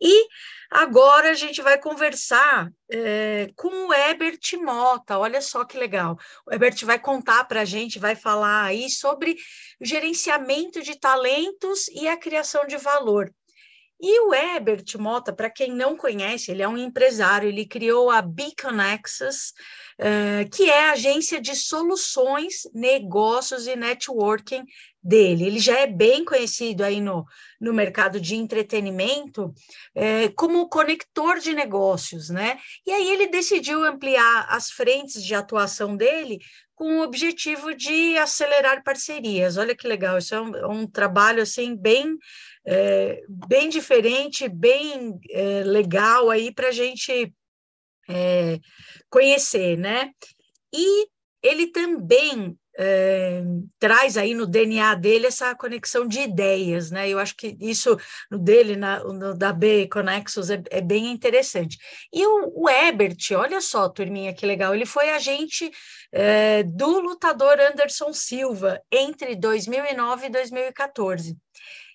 E agora a gente vai conversar é, com o Ebert Mota. Olha só que legal. O Ebert vai contar para a gente, vai falar aí sobre gerenciamento de talentos e a criação de valor. E o Ebert Mota, para quem não conhece, ele é um empresário, ele criou a Beacon Access, uh, que é a agência de soluções, negócios e networking dele. Ele já é bem conhecido aí no, no mercado de entretenimento uh, como conector de negócios, né? E aí ele decidiu ampliar as frentes de atuação dele com o objetivo de acelerar parcerias. Olha que legal, isso é um, é um trabalho assim bem é, bem diferente, bem é, legal aí para a gente é, conhecer, né? E ele também é, traz aí no DNA dele essa conexão de ideias, né? Eu acho que isso no dele, na, no, da B Conexos, é, é, bem interessante. E o, o Ebert, olha só, turminha, que legal, ele foi agente é, do lutador Anderson Silva entre 2009 e 2014.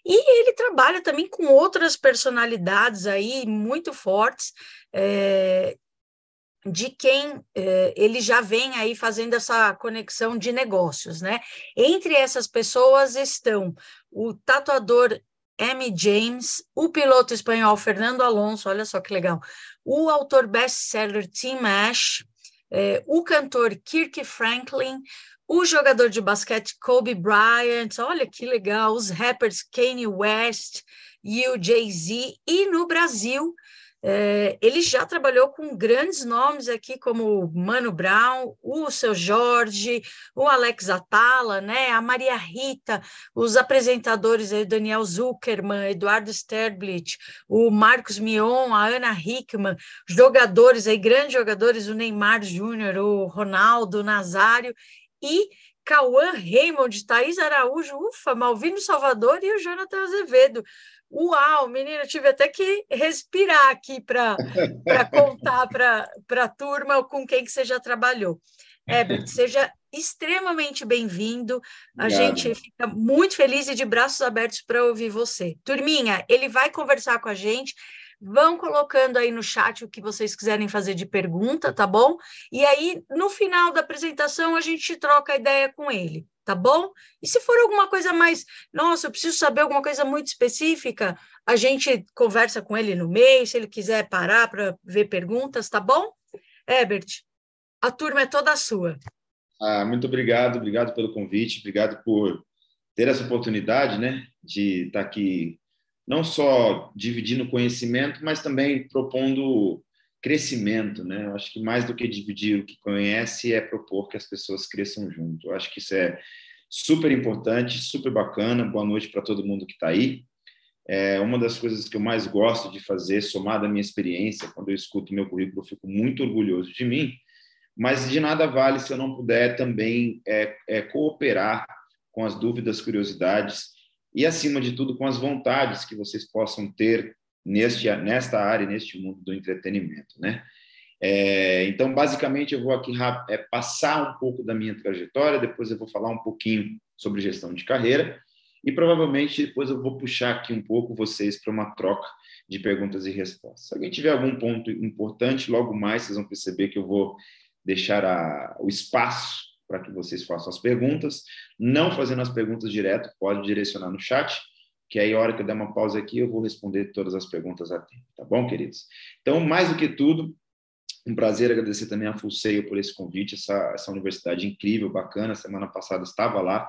E ele trabalha também com outras personalidades aí muito fortes, é, de quem é, ele já vem aí fazendo essa conexão de negócios, né? Entre essas pessoas estão o tatuador M. James, o piloto espanhol Fernando Alonso, olha só que legal, o autor best-seller Tim Ash, é, o cantor Kirk Franklin, o jogador de basquete Kobe Bryant, olha que legal, os rappers Kanye West e o Jay-Z, e no Brasil, é, ele já trabalhou com grandes nomes aqui, como Mano Brown, o Seu Jorge, o Alex Atala, né, a Maria Rita, os apresentadores aí, Daniel Zuckerman, Eduardo Sterblit, o Marcos Mion, a Ana Hickman, jogadores aí, grandes jogadores, o Neymar Júnior, o Ronaldo Nazário, e Cauã Raymond, Thaís Araújo, ufa, Malvino Salvador e o Jonathan Azevedo. Uau, menina, tive até que respirar aqui para contar para a turma com quem que você já trabalhou. Herbert, seja extremamente bem-vindo. A gente fica muito feliz e de braços abertos para ouvir você. Turminha, ele vai conversar com a gente. Vão colocando aí no chat o que vocês quiserem fazer de pergunta, tá bom? E aí, no final da apresentação, a gente troca ideia com ele, tá bom? E se for alguma coisa mais, nossa, eu preciso saber alguma coisa muito específica, a gente conversa com ele no meio, se ele quiser parar para ver perguntas, tá bom? Herbert, a turma é toda sua. Ah, muito obrigado, obrigado pelo convite, obrigado por ter essa oportunidade, né, de estar aqui não só dividindo conhecimento, mas também propondo crescimento, né? Eu acho que mais do que dividir o que conhece é propor que as pessoas cresçam junto. Eu acho que isso é super importante, super bacana. Boa noite para todo mundo que está aí. É uma das coisas que eu mais gosto de fazer, somada à minha experiência, quando eu escuto meu currículo, eu fico muito orgulhoso de mim. Mas de nada vale se eu não puder também é, é cooperar com as dúvidas, curiosidades e, acima de tudo, com as vontades que vocês possam ter neste, nesta área, neste mundo do entretenimento, né? É, então, basicamente, eu vou aqui é, passar um pouco da minha trajetória, depois eu vou falar um pouquinho sobre gestão de carreira e provavelmente depois eu vou puxar aqui um pouco vocês para uma troca de perguntas e respostas. Se alguém tiver algum ponto importante, logo mais vocês vão perceber que eu vou deixar a, o espaço para que vocês façam as perguntas. Não fazendo as perguntas direto, pode direcionar no chat, que aí a hora que eu der uma pausa aqui, eu vou responder todas as perguntas a tempo, tá bom, queridos? Então, mais do que tudo, um prazer agradecer também a Fulseio por esse convite, essa, essa universidade incrível, bacana. Semana passada estava lá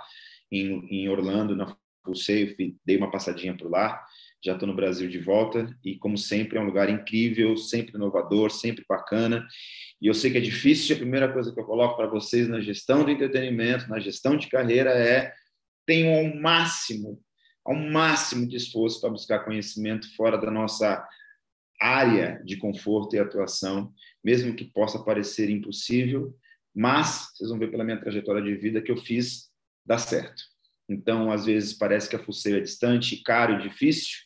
em, em Orlando, na Fulseio, dei uma passadinha por lá já estou no Brasil de volta e, como sempre, é um lugar incrível, sempre inovador, sempre bacana. E eu sei que é difícil, a primeira coisa que eu coloco para vocês na gestão do entretenimento, na gestão de carreira, é tenham ao máximo, ao máximo de esforço para buscar conhecimento fora da nossa área de conforto e atuação, mesmo que possa parecer impossível, mas vocês vão ver pela minha trajetória de vida que eu fiz dar certo. Então, às vezes parece que a Fuceira é distante, caro e difícil,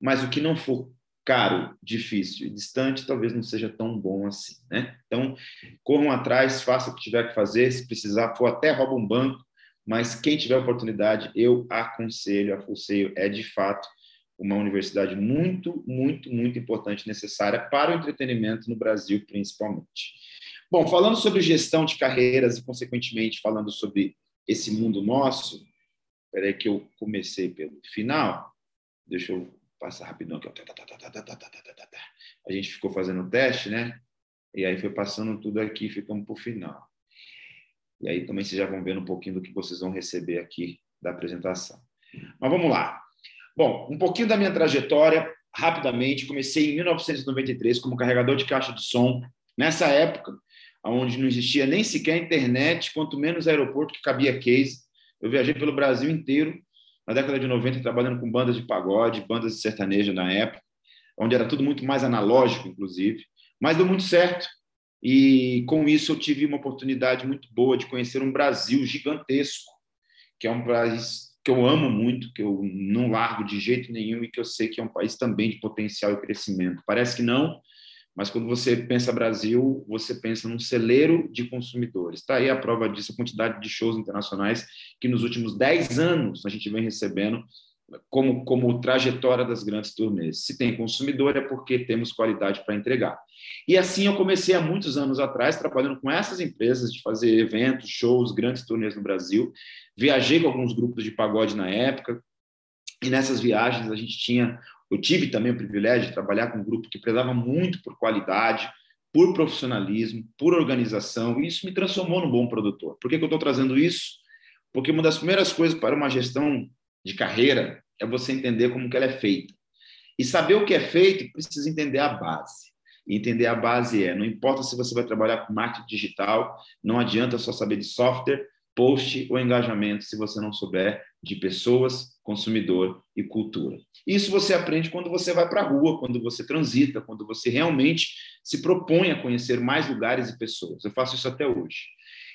mas o que não for caro, difícil e distante, talvez não seja tão bom assim, né? Então, corram atrás, façam o que tiver que fazer, se precisar, for até rouba um banco, mas quem tiver oportunidade, eu aconselho, a Fuceio é de fato uma universidade muito, muito, muito importante, necessária para o entretenimento no Brasil, principalmente. Bom, falando sobre gestão de carreiras e, consequentemente, falando sobre esse mundo nosso, espera que eu comecei pelo final, deixa eu passar rapidão aqui. A gente ficou fazendo o teste, né? E aí foi passando tudo aqui e ficamos para o final. E aí também vocês já vão vendo um pouquinho do que vocês vão receber aqui da apresentação. Mas vamos lá. Bom, um pouquinho da minha trajetória, rapidamente. Comecei em 1993 como carregador de caixa de som. Nessa época, onde não existia nem sequer internet, quanto menos aeroporto que cabia case. Eu viajei pelo Brasil inteiro, na década de 90, trabalhando com bandas de pagode, bandas de sertaneja na época, onde era tudo muito mais analógico, inclusive. Mas deu muito certo. E com isso eu tive uma oportunidade muito boa de conhecer um Brasil gigantesco, que é um país que eu amo muito, que eu não largo de jeito nenhum e que eu sei que é um país também de potencial e crescimento. Parece que não, mas quando você pensa Brasil, você pensa num celeiro de consumidores. Está aí a prova disso, a quantidade de shows internacionais que nos últimos 10 anos a gente vem recebendo como, como trajetória das grandes turnês. Se tem consumidor é porque temos qualidade para entregar. E assim eu comecei há muitos anos atrás, trabalhando com essas empresas de fazer eventos, shows, grandes turnês no Brasil. Viajei com alguns grupos de pagode na época, e nessas viagens a gente tinha, eu tive também o privilégio de trabalhar com um grupo que prezava muito por qualidade, por profissionalismo, por organização, e isso me transformou num bom produtor. Por que, que eu estou trazendo isso? Porque uma das primeiras coisas para uma gestão de carreira é você entender como que ela é feita. E saber o que é feito, precisa entender a base. E entender a base é, não importa se você vai trabalhar com marketing digital, não adianta só saber de software, post ou engajamento se você não souber de pessoas, consumidor e cultura. Isso você aprende quando você vai para a rua, quando você transita, quando você realmente se propõe a conhecer mais lugares e pessoas. Eu faço isso até hoje.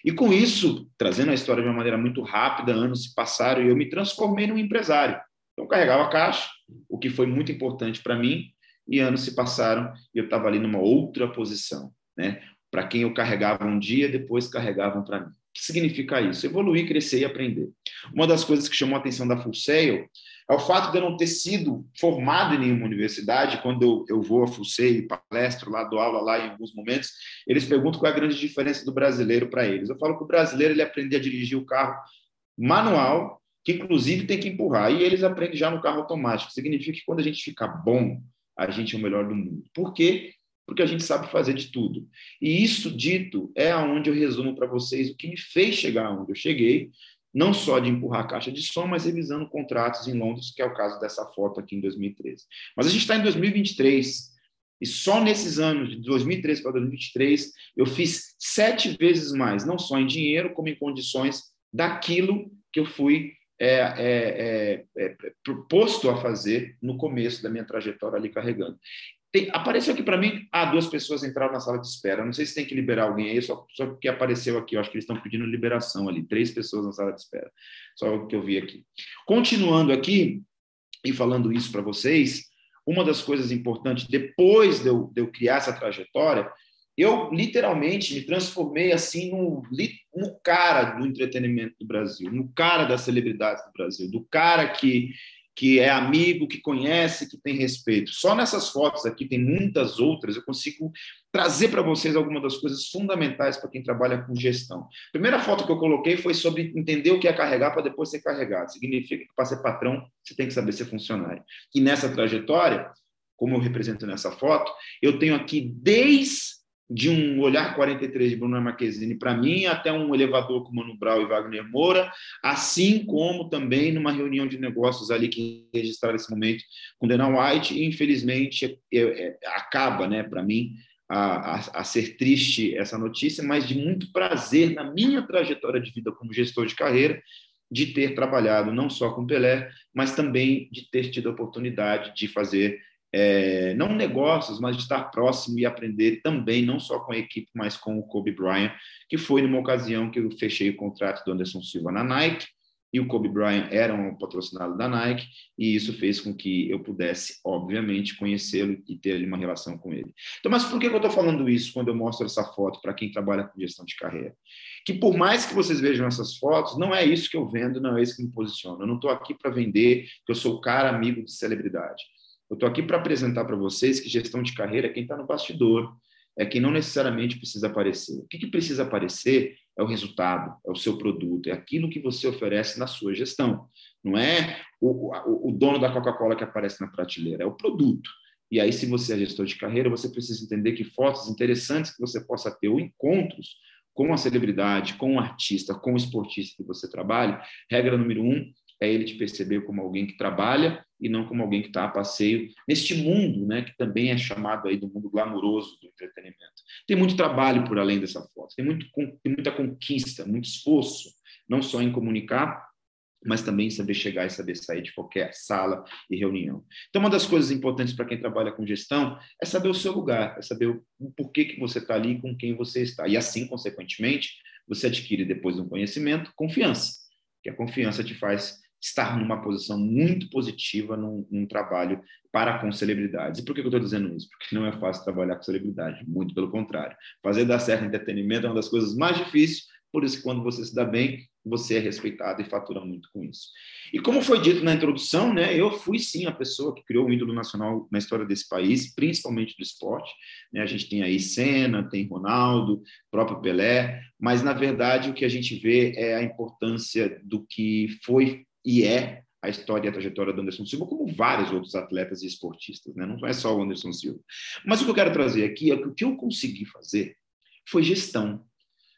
E com isso, trazendo a história de uma maneira muito rápida, anos se passaram e eu me transformei num empresário. Então, carregava caixa, o que foi muito importante para mim, e anos se passaram e eu estava ali numa outra posição. Né? Para quem eu carregava um dia, depois carregavam para mim. Que significa isso? Evoluir, crescer e aprender. Uma das coisas que chamou a atenção da Full Sail é o fato de eu não ter sido formado em nenhuma universidade. Quando eu, eu vou a FUSEI, palestro lá, dou aula lá em alguns momentos, eles perguntam qual é a grande diferença do brasileiro para eles. Eu falo que o brasileiro ele aprende a dirigir o carro manual, que inclusive tem que empurrar, e eles aprendem já no carro automático. Significa que quando a gente fica bom, a gente é o melhor do mundo. Por quê? Porque a gente sabe fazer de tudo. E isso dito é aonde eu resumo para vocês o que me fez chegar onde eu cheguei, não só de empurrar a caixa de som, mas revisando contratos em Londres, que é o caso dessa foto aqui em 2013. Mas a gente está em 2023, e só nesses anos, de 2013 para 2023, eu fiz sete vezes mais, não só em dinheiro, como em condições daquilo que eu fui é, é, é, é proposto a fazer no começo da minha trajetória ali carregando. Tem, apareceu aqui para mim, ah, duas pessoas entraram na sala de espera. Não sei se tem que liberar alguém aí, só, só porque apareceu aqui. Eu acho que eles estão pedindo liberação ali. Três pessoas na sala de espera. Só o que eu vi aqui. Continuando aqui e falando isso para vocês, uma das coisas importantes, depois de eu, de eu, criar essa trajetória, eu literalmente me transformei assim no, no cara do entretenimento do Brasil, no cara das celebridades do Brasil, do cara que que é amigo, que conhece, que tem respeito. Só nessas fotos aqui, tem muitas outras, eu consigo trazer para vocês algumas das coisas fundamentais para quem trabalha com gestão. A primeira foto que eu coloquei foi sobre entender o que é carregar para depois ser carregado. Significa que para ser patrão, você tem que saber ser funcionário. E nessa trajetória, como eu represento nessa foto, eu tenho aqui desde de um olhar 43 de Bruno Marquezine para mim, até um elevador com Mano Brown e Wagner Moura, assim como também numa reunião de negócios ali que registraram esse momento com Dana White, e infelizmente é, é, acaba, né, para mim, a, a, a, ser triste essa notícia, mas de muito prazer na minha trajetória de vida como gestor de carreira, de ter trabalhado não só com Pelé, mas também de ter tido a oportunidade de fazer é, não negócios, mas de estar próximo e aprender também, não só com a equipe, mas com o Kobe Bryant, que foi numa ocasião que eu fechei o contrato do Anderson Silva na Nike, e o Kobe Bryant era um patrocinado da Nike, e isso fez com que eu pudesse, obviamente, conhecê-lo e ter uma relação com ele. Então, mas por que eu estou falando isso quando eu mostro essa foto para quem trabalha com gestão de carreira? Que por mais que vocês vejam essas fotos, não é isso que eu vendo, não é isso que me posiciona. Eu não estou aqui para vender que eu sou cara amigo de celebridade. Eu estou aqui para apresentar para vocês que gestão de carreira é quem está no bastidor, é quem não necessariamente precisa aparecer. O que, que precisa aparecer é o resultado, é o seu produto, é aquilo que você oferece na sua gestão. Não é o, o, o dono da Coca-Cola que aparece na prateleira, é o produto. E aí, se você é gestor de carreira, você precisa entender que fotos interessantes que você possa ter, ou encontros com a celebridade, com o artista, com o esportista que você trabalha, regra número um é ele te perceber como alguém que trabalha e não como alguém que está a passeio neste mundo, né, que também é chamado aí do mundo glamouroso do entretenimento. Tem muito trabalho por além dessa foto, tem, muito, tem muita conquista, muito esforço, não só em comunicar, mas também saber chegar e saber sair de qualquer sala e reunião. Então, uma das coisas importantes para quem trabalha com gestão é saber o seu lugar, é saber o porquê que você está ali e com quem você está. E assim, consequentemente, você adquire, depois do conhecimento, confiança, que a confiança te faz estar numa posição muito positiva num, num trabalho para com celebridades. E por que eu estou dizendo isso? Porque não é fácil trabalhar com celebridade, muito pelo contrário. Fazer dar certo entretenimento é uma das coisas mais difíceis, por isso que quando você se dá bem, você é respeitado e fatura muito com isso. E como foi dito na introdução, né, eu fui sim a pessoa que criou o ídolo nacional na história desse país, principalmente do esporte. Né? A gente tem aí Senna, tem Ronaldo, próprio Pelé, mas na verdade o que a gente vê é a importância do que foi e é a história e a trajetória do Anderson Silva, como vários outros atletas e esportistas, né? não é só o Anderson Silva. Mas o que eu quero trazer aqui é que o que eu consegui fazer foi gestão.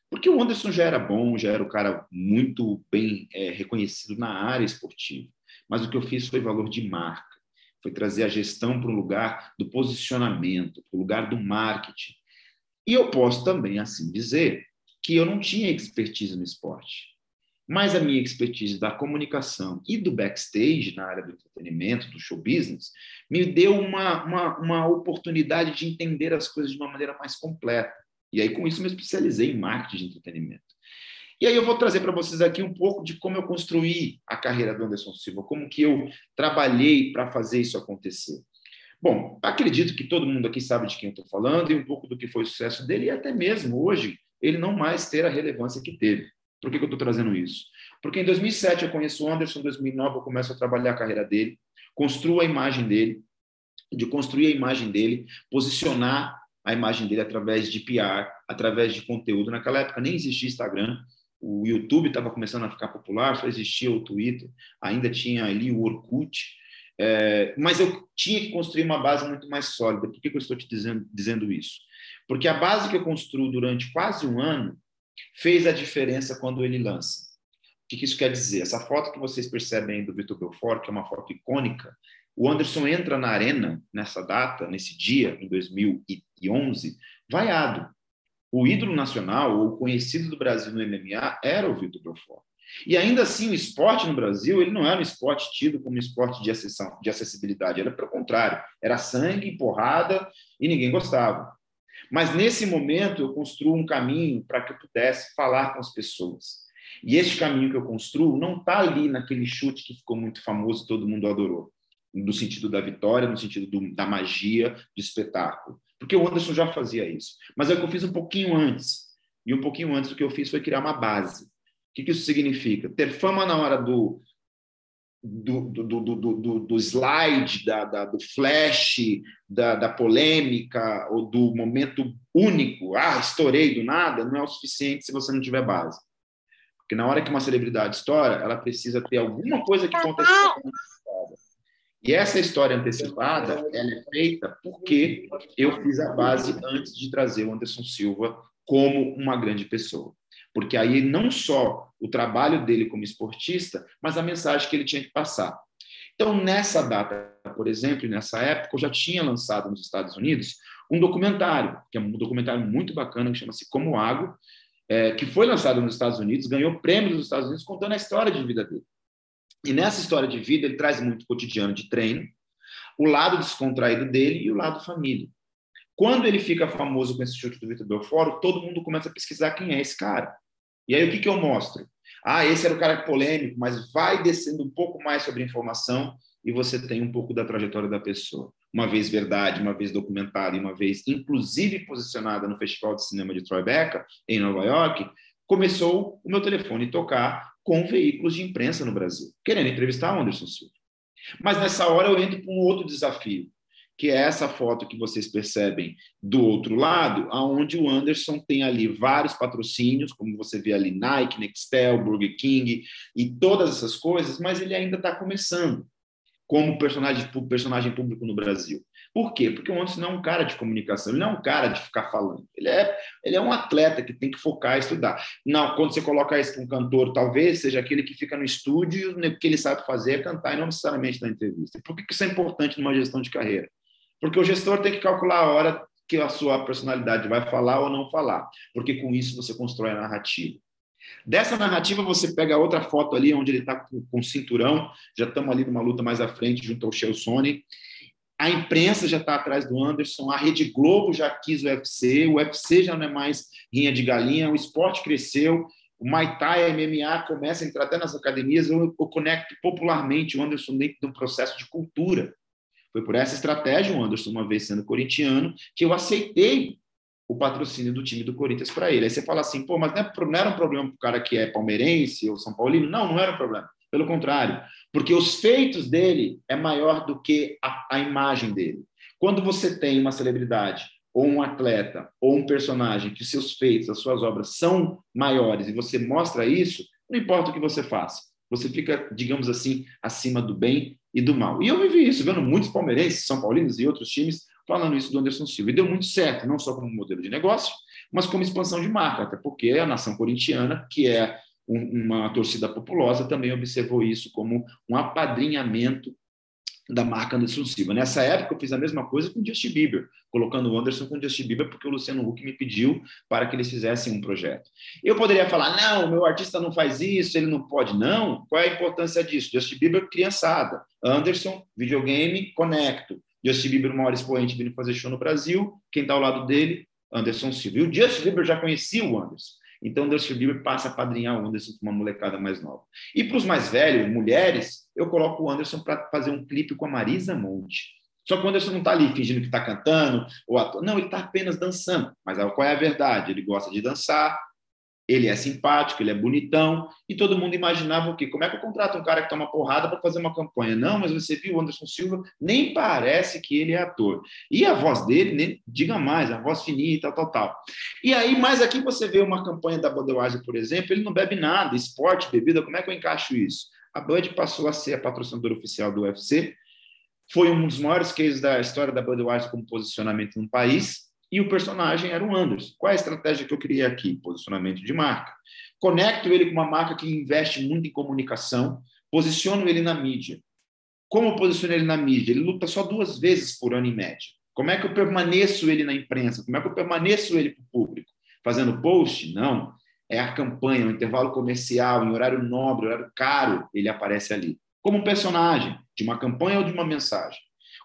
Porque o Anderson já era bom, já era o cara muito bem é, reconhecido na área esportiva. Mas o que eu fiz foi valor de marca, foi trazer a gestão para o lugar do posicionamento, para o lugar do marketing. E eu posso também, assim dizer, que eu não tinha expertise no esporte. Mas a minha expertise da comunicação e do backstage na área do entretenimento, do show business, me deu uma, uma, uma oportunidade de entender as coisas de uma maneira mais completa. E aí, com isso, me especializei em marketing de entretenimento. E aí eu vou trazer para vocês aqui um pouco de como eu construí a carreira do Anderson Silva, como que eu trabalhei para fazer isso acontecer. Bom, acredito que todo mundo aqui sabe de quem eu estou falando e um pouco do que foi o sucesso dele, e até mesmo hoje ele não mais ter a relevância que teve. Por que, que eu estou trazendo isso? Porque em 2007 eu conheço o Anderson, em 2009 eu começo a trabalhar a carreira dele, construo a imagem dele, de construir a imagem dele, posicionar a imagem dele através de PR, através de conteúdo. Naquela época nem existia Instagram, o YouTube estava começando a ficar popular, só existia o Twitter, ainda tinha ali o Orkut, é, mas eu tinha que construir uma base muito mais sólida. Por que, que eu estou te dizendo, dizendo isso? Porque a base que eu construo durante quase um ano fez a diferença quando ele lança. O que isso quer dizer? Essa foto que vocês percebem aí do Vitor Belfort, que é uma foto icônica, o Anderson entra na arena nessa data, nesse dia, em 2011, vaiado. O ídolo nacional, ou conhecido do Brasil no MMA, era o Vitor Belfort. E ainda assim, o esporte no Brasil, ele não era um esporte tido como um esporte de, acessão, de acessibilidade, era pelo contrário, era sangue, porrada, e ninguém gostava. Mas nesse momento eu construo um caminho para que eu pudesse falar com as pessoas. E esse caminho que eu construo não está ali naquele chute que ficou muito famoso e todo mundo adorou, no sentido da vitória, no sentido do, da magia, do espetáculo. Porque o Anderson já fazia isso. Mas é o que eu fiz um pouquinho antes. E um pouquinho antes o que eu fiz foi criar uma base. O que, que isso significa? Ter fama na hora do, do, do, do, do, do slide, da, da, do flash, da, da polêmica ou do momento único, ah, estourei do nada, não é o suficiente se você não tiver base. Porque na hora que uma celebridade estoura, ela precisa ter alguma coisa que aconteceu E essa história antecipada, ela é feita porque eu fiz a base antes de trazer o Anderson Silva como uma grande pessoa. Porque aí não só o trabalho dele como esportista, mas a mensagem que ele tinha que passar. Então, nessa data, por exemplo, nessa época, eu já tinha lançado nos Estados Unidos um documentário, que é um documentário muito bacana, que chama-se Como Água, é, que foi lançado nos Estados Unidos, ganhou prêmios nos Estados Unidos, contando a história de vida dele. E nessa história de vida, ele traz muito cotidiano de treino, o lado descontraído dele e o lado família. Quando ele fica famoso com esse chute do Vitor Belfort, todo mundo começa a pesquisar quem é esse cara. E aí o que, que eu mostro? Ah, esse era o cara polêmico, mas vai descendo um pouco mais sobre a informação e você tem um pouco da trajetória da pessoa. Uma vez verdade, uma vez documentada e uma vez inclusive posicionada no Festival de Cinema de Tribeca, em Nova York, começou o meu telefone tocar com veículos de imprensa no Brasil, querendo entrevistar Anderson Silva. Mas nessa hora eu entro com um outro desafio, que é essa foto que vocês percebem do outro lado, aonde o Anderson tem ali vários patrocínios, como você vê ali Nike, Nextel, Burger King e todas essas coisas, mas ele ainda está começando como personagem, personagem público no Brasil. Por quê? Porque o Anderson não é um cara de comunicação, ele não é um cara de ficar falando. Ele é, ele é um atleta que tem que focar e estudar. Não, quando você coloca isso para um cantor, talvez seja aquele que fica no estúdio o que ele sabe fazer é cantar e não necessariamente na entrevista. Por que isso é importante numa gestão de carreira? Porque o gestor tem que calcular a hora que a sua personalidade vai falar ou não falar, porque com isso você constrói a narrativa. Dessa narrativa, você pega outra foto ali, onde ele está com, com cinturão, já estamos ali numa luta mais à frente, junto ao Shelson. A imprensa já está atrás do Anderson, a Rede Globo já quis o UFC, o UFC já não é mais rinha de galinha, o esporte cresceu, o Muay Thai, MMA começa a entrar até nas academias, eu, eu conecto popularmente o Anderson dentro de um processo de cultura. Foi por essa estratégia, o Anderson, uma vez sendo corintiano, que eu aceitei o patrocínio do time do Corinthians para ele. Aí você fala assim, pô, mas não, é, era um problema para o cara que é palmeirense ou São Paulino? Não, não era um problema. Pelo contrário, porque os feitos dele é maior do que a, a imagem dele. Quando você tem uma celebridade ou um atleta ou um personagem que seus feitos, as suas obras são maiores e você mostra isso, não importa o que você faça, você fica, digamos assim, acima do bem e do mal. E eu vivi isso, vendo muitos palmeirenses, São Paulinos e outros times falando isso do Anderson Silva. E deu muito certo, não só como modelo de negócio, mas como expansão de marca, até porque a nação corintiana, que é uma torcida populosa, também observou isso como um apadrinhamento da marca Anderson Silva. Nessa época, eu fiz a mesma coisa com o Justin Bieber, colocando o Anderson com o Justin Bieber, porque o Luciano Huck me pediu para que eles fizessem um projeto. Eu poderia falar, não, meu artista não faz isso, ele não pode. Não, qual é a importância disso? Justin Bieber, criançada. Anderson, videogame, conecto. Justin Bieber, o maior expoente, vindo fazer show no Brasil. Quem está ao lado dele? Anderson Silva. E o Justin Bieber já conhecia o Anderson. Então, o Justin Bieber passa a padrinhar o Anderson com uma molecada mais nova. E para os mais velhos, mulheres, eu coloco o Anderson para fazer um clipe com a Marisa Monte. Só que o Anderson não está ali fingindo que está cantando, ou ator. não, ele está apenas dançando. Mas qual é a verdade? Ele gosta de dançar, ele é simpático, ele é bonitão, e todo mundo imaginava o quê? Como é que eu contrato um cara que toma porrada para fazer uma campanha? Não, mas você viu o Anderson Silva, nem parece que ele é ator. E a voz dele, nem, diga mais, a voz fininha e tal, tal, tal. E aí, mais aqui você vê uma campanha da Budweiser, por exemplo, ele não bebe nada, esporte, bebida, como é que eu encaixo isso? A Bud passou a ser a patrocinadora oficial do UFC, foi um dos maiores cases da história da Budweiser como posicionamento no país, e o personagem era o Anderson. Qual é a estratégia que eu criei aqui? Posicionamento de marca. Conecto ele com uma marca que investe muito em comunicação, posiciono ele na mídia. Como eu posiciono ele na mídia? Ele luta só duas vezes por ano em média. Como é que eu permaneço ele na imprensa? Como é que eu permaneço ele para o público? Fazendo post? Não. É a campanha, o intervalo comercial, em horário nobre, horário caro, ele aparece ali. Como um personagem de uma campanha ou de uma mensagem.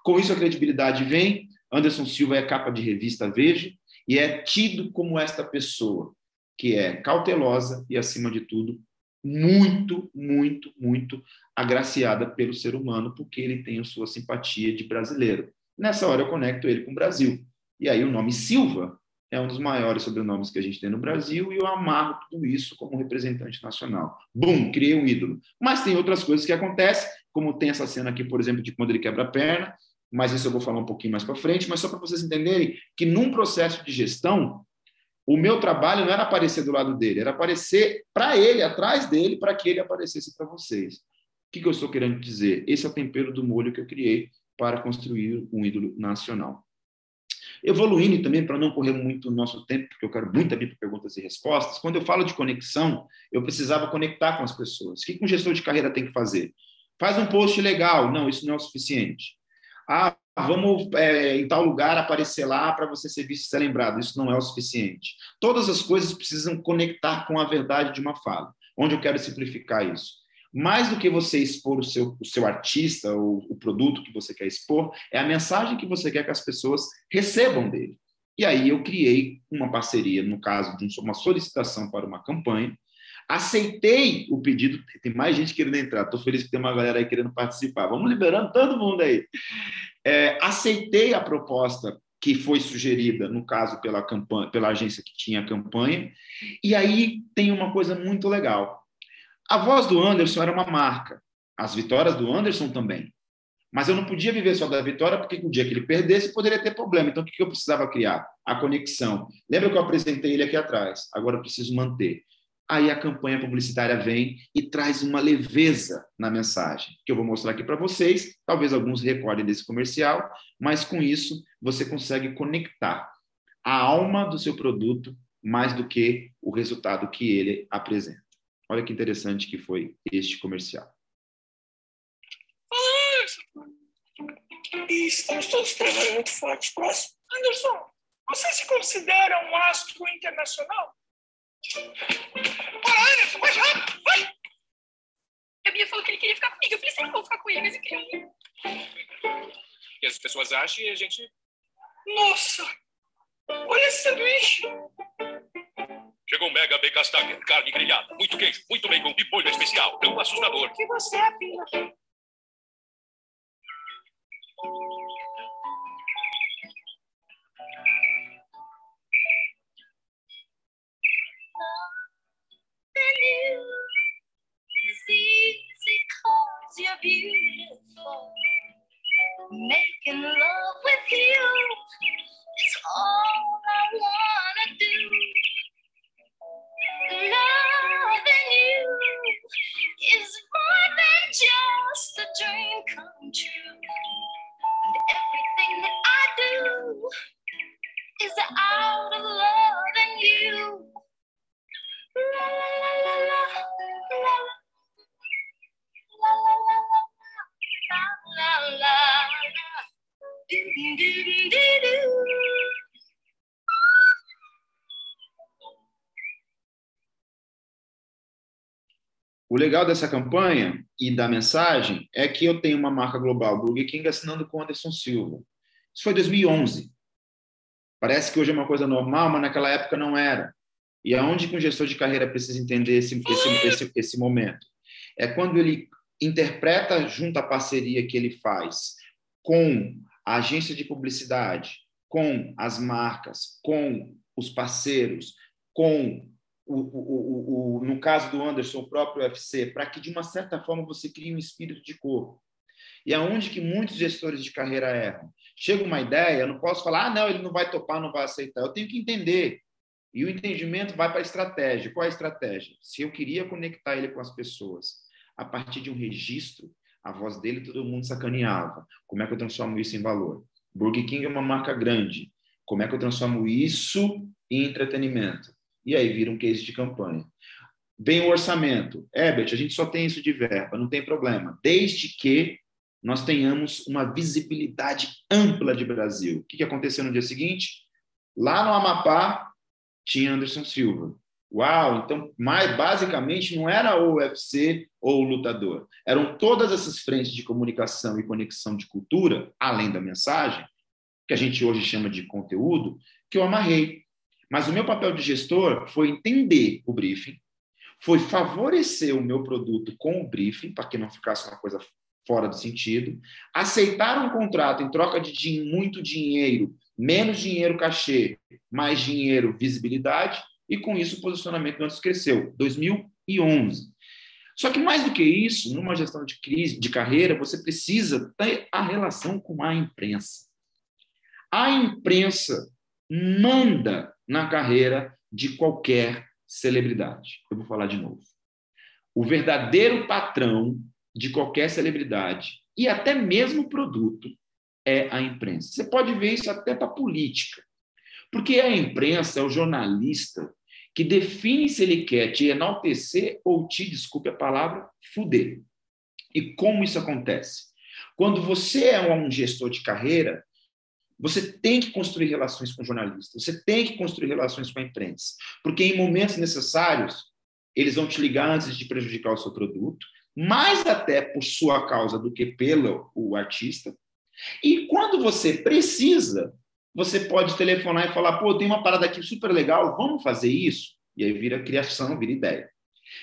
Com isso, a credibilidade vem, Anderson Silva é capa de revista Veja e é tido como esta pessoa que é cautelosa e, acima de tudo, muito, muito, muito agraciada pelo ser humano, porque ele tem a sua simpatia de brasileiro. Nessa hora eu conecto ele com o Brasil. E aí o nome Silva é um dos maiores sobrenomes que a gente tem no Brasil e eu amarro tudo isso como representante nacional. Bum, criei um ídolo. Mas tem outras coisas que acontecem, como tem essa cena aqui, por exemplo, de quando ele quebra a perna, mas isso eu vou falar um pouquinho mais para frente, mas só para vocês entenderem que num processo de gestão, o meu trabalho não era aparecer do lado dele, era aparecer para ele, atrás dele, para que ele aparecesse para vocês. O que, que eu estou querendo dizer? Esse é o tempero do molho que eu criei para construir um ídolo nacional. Evoluindo também, para não correr muito o nosso tempo, porque eu quero muito abrir para perguntas e respostas, quando eu falo de conexão, eu precisava conectar com as pessoas. O que um gestor de carreira tem que fazer? Faz um post legal. Não, isso não é o suficiente. Ah, vamos é, em tal lugar aparecer lá para você ser visto e ser lembrado. Isso não é o suficiente. Todas as coisas precisam conectar com a verdade de uma fala. Onde eu quero simplificar isso? Mais do que você expor o seu, o seu artista ou o produto que você quer expor, é a mensagem que você quer que as pessoas recebam dele. E aí eu criei uma parceria, no caso de uma solicitação para uma campanha, Aceitei o pedido, tem mais gente querendo entrar, estou feliz que tem uma galera aí querendo participar. Vamos liberando todo mundo aí. É, aceitei a proposta que foi sugerida, no caso, pela, campanha, pela agência que tinha a campanha, e aí tem uma coisa muito legal. A voz do Anderson era uma marca, as vitórias do Anderson também. Mas eu não podia viver só da vitória, porque no dia que ele perdesse, poderia ter problema. Então, o que eu precisava criar? A conexão. Lembra que eu apresentei ele aqui atrás? Agora eu preciso manter. Aí a campanha publicitária vem e traz uma leveza na mensagem, que eu vou mostrar aqui para vocês. Talvez alguns recordem desse comercial, mas com isso você consegue conectar a alma do seu produto mais do que o resultado que ele apresenta. Olha que interessante que foi este comercial. E estamos todos trabalhando muito forte. Anderson, você se considera um astro internacional? Bora, Anderson, vai rápido, vai! A Bia falou que ele queria ficar comigo. Eu falei, sempre vou ficar com ele, mas eu queria. E as pessoas acham e a gente. Nossa! Olha esse sanduíche! Chegou um mega bacon carne grelhada, muito queijo, muito bacon e molho especial, tão assustador. O que você é, filha? Beautiful. Making love with you is all I wanna do. Loving you is more than just a dream come true. And everything that I do is out of loving you. La la la O legal dessa campanha e da mensagem é que eu tenho uma marca global, Burger King, assinando com Anderson Silva. Isso foi 2011. Parece que hoje é uma coisa normal, mas naquela época não era. E aonde que um gestor de carreira precisa entender esse, esse, esse, esse momento? É quando ele interpreta junto à parceria que ele faz com a agência de publicidade, com as marcas, com os parceiros, com o, o, o, no caso do Anderson, o próprio UFC, para que de uma certa forma você crie um espírito de corpo. E aonde que muitos gestores de carreira erram? Chega uma ideia, eu não posso falar, ah, não, ele não vai topar, não vai aceitar. Eu tenho que entender. E o entendimento vai para a estratégia. Qual é a estratégia? Se eu queria conectar ele com as pessoas, a partir de um registro, a voz dele todo mundo sacaneava. Como é que eu transformo isso em valor? Burger King é uma marca grande. Como é que eu transformo isso em entretenimento? E aí vira um case de campanha. Vem o orçamento. Herbert, a gente só tem isso de verba, não tem problema. Desde que nós tenhamos uma visibilidade ampla de Brasil. O que aconteceu no dia seguinte? Lá no Amapá, tinha Anderson Silva. Uau, então, mais basicamente não era o UFC ou o lutador. Eram todas essas frentes de comunicação e conexão de cultura, além da mensagem, que a gente hoje chama de conteúdo, que eu amarrei. Mas o meu papel de gestor foi entender o briefing, foi favorecer o meu produto com o briefing, para que não ficasse uma coisa fora do sentido, aceitar um contrato em troca de muito dinheiro, menos dinheiro cachê, mais dinheiro visibilidade, e com isso o posicionamento do Antes cresceu. 2011. Só que mais do que isso, numa gestão de crise, de carreira, você precisa ter a relação com a imprensa. A imprensa manda na carreira de qualquer celebridade. Eu vou falar de novo. O verdadeiro patrão de qualquer celebridade e até mesmo produto é a imprensa. Você pode ver isso até para política. Porque a imprensa é o jornalista que define se ele quer te enaltecer ou te, desculpe a palavra, fuder. E como isso acontece? Quando você é um gestor de carreira, você tem que construir relações com jornalistas, você tem que construir relações com a imprensa, porque em momentos necessários, eles vão te ligar antes de prejudicar o seu produto, mais até por sua causa do que pelo o artista. E quando você precisa, você pode telefonar e falar, pô, tem uma parada aqui super legal, vamos fazer isso? E aí vira criação, vira ideia.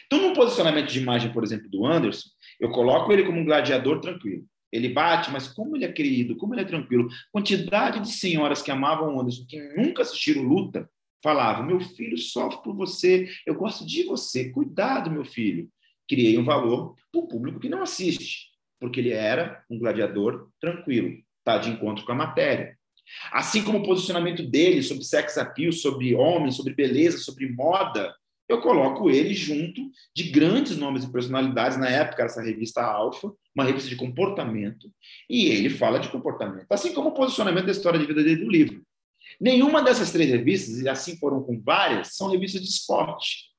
Então, no posicionamento de imagem, por exemplo, do Anderson, eu coloco ele como um gladiador tranquilo. Ele bate, mas como ele é querido, como ele é tranquilo. Quantidade de senhoras que amavam o Anderson, que nunca assistiram luta, falavam: Meu filho sofre por você, eu gosto de você, cuidado, meu filho. Criei um valor para o público que não assiste, porque ele era um gladiador tranquilo, está de encontro com a matéria. Assim como o posicionamento dele sobre sex appeal, sobre homem, sobre beleza, sobre moda, eu coloco ele junto de grandes nomes e personalidades. Na época, essa revista Alfa, uma revista de comportamento, e ele fala de comportamento, assim como o posicionamento da história de vida dele do livro. Nenhuma dessas três revistas, e assim foram com várias, são revistas de esporte.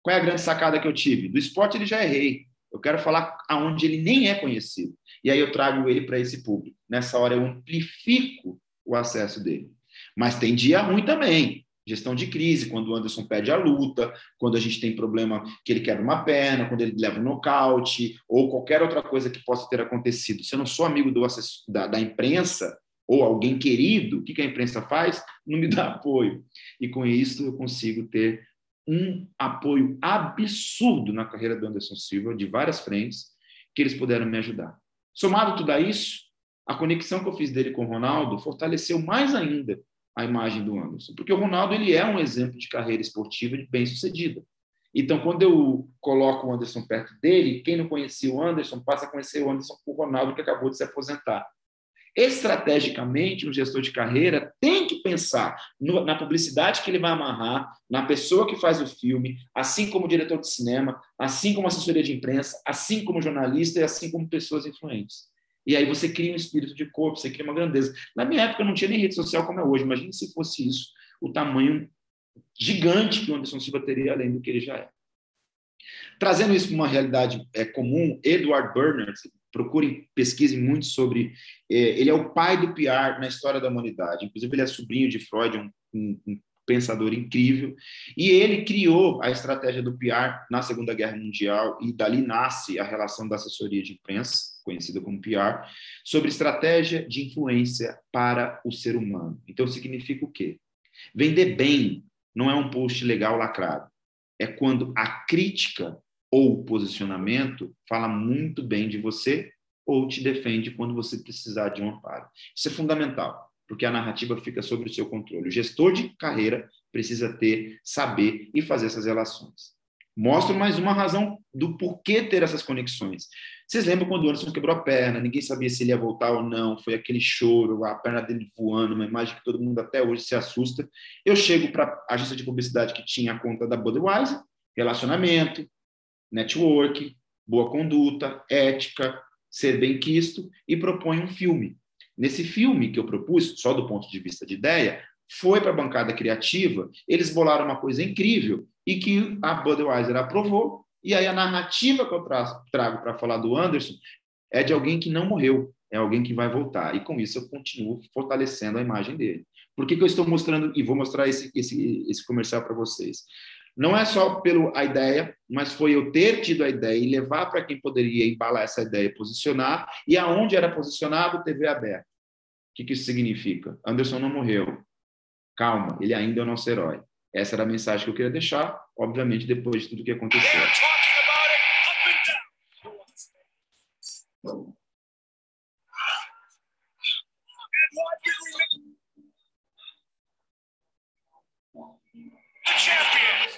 Qual é a grande sacada que eu tive? Do esporte ele já errei. Eu quero falar aonde ele nem é conhecido. E aí eu trago ele para esse público. Nessa hora eu amplifico o acesso dele. Mas tem dia ruim também gestão de crise, quando o Anderson pede a luta, quando a gente tem problema que ele quebra uma perna, quando ele leva um nocaute, ou qualquer outra coisa que possa ter acontecido. Se eu não sou amigo do, da, da imprensa, ou alguém querido, o que, que a imprensa faz? Não me dá apoio. E com isso eu consigo ter um apoio absurdo na carreira do Anderson Silva, de várias frentes, que eles puderam me ajudar. Somado tudo a isso, a conexão que eu fiz dele com o Ronaldo fortaleceu mais ainda a imagem do Anderson, porque o Ronaldo ele é um exemplo de carreira esportiva bem sucedida. Então, quando eu coloco o Anderson perto dele, quem não conhecia o Anderson passa a conhecer o Anderson por Ronaldo que acabou de se aposentar. Estrategicamente, um gestor de carreira tem que pensar no, na publicidade que ele vai amarrar, na pessoa que faz o filme, assim como diretor de cinema, assim como assessoria de imprensa, assim como jornalista e assim como pessoas influentes. E aí você cria um espírito de corpo, você cria uma grandeza. Na minha época não tinha nem rede social como é hoje. Imagine se fosse isso, o tamanho gigante que o Anderson Silva teria, além do que ele já é. Trazendo isso para uma realidade é, comum, Edward Bernard, procurem, pesquisem muito sobre. É, ele é o pai do PR na história da humanidade. Inclusive, ele é sobrinho de Freud, um, um, um pensador incrível. E ele criou a estratégia do PR na Segunda Guerra Mundial, e dali nasce a relação da assessoria de imprensa, conhecida como PR, sobre estratégia de influência para o ser humano. Então, significa o quê? Vender bem não é um post legal lacrado. É quando a crítica ou posicionamento fala muito bem de você ou te defende quando você precisar de um amparo. Isso é fundamental porque a narrativa fica sobre o seu controle. O gestor de carreira precisa ter, saber e fazer essas relações. Mostro mais uma razão do porquê ter essas conexões. Vocês lembram quando o Anderson quebrou a perna, ninguém sabia se ele ia voltar ou não, foi aquele choro, a perna dele voando, uma imagem que todo mundo até hoje se assusta. Eu chego para a agência de publicidade que tinha a conta da Budweiser, relacionamento, network, boa conduta, ética, ser bem quisto, e proponho um filme. Nesse filme que eu propus, só do ponto de vista de ideia, foi para a bancada criativa, eles bolaram uma coisa incrível e que a Budweiser aprovou. E aí a narrativa que eu trago para falar do Anderson é de alguém que não morreu, é alguém que vai voltar. E com isso eu continuo fortalecendo a imagem dele. Por que, que eu estou mostrando e vou mostrar esse, esse, esse comercial para vocês? Não é só pela ideia, mas foi eu ter tido a ideia e levar para quem poderia embalar essa ideia posicionar, e aonde era posicionado, TV aberta. O que, que isso significa? Anderson não morreu. Calma, ele ainda é o nosso herói. Essa era a mensagem que eu queria deixar, obviamente, depois de tudo que aconteceu. Champions!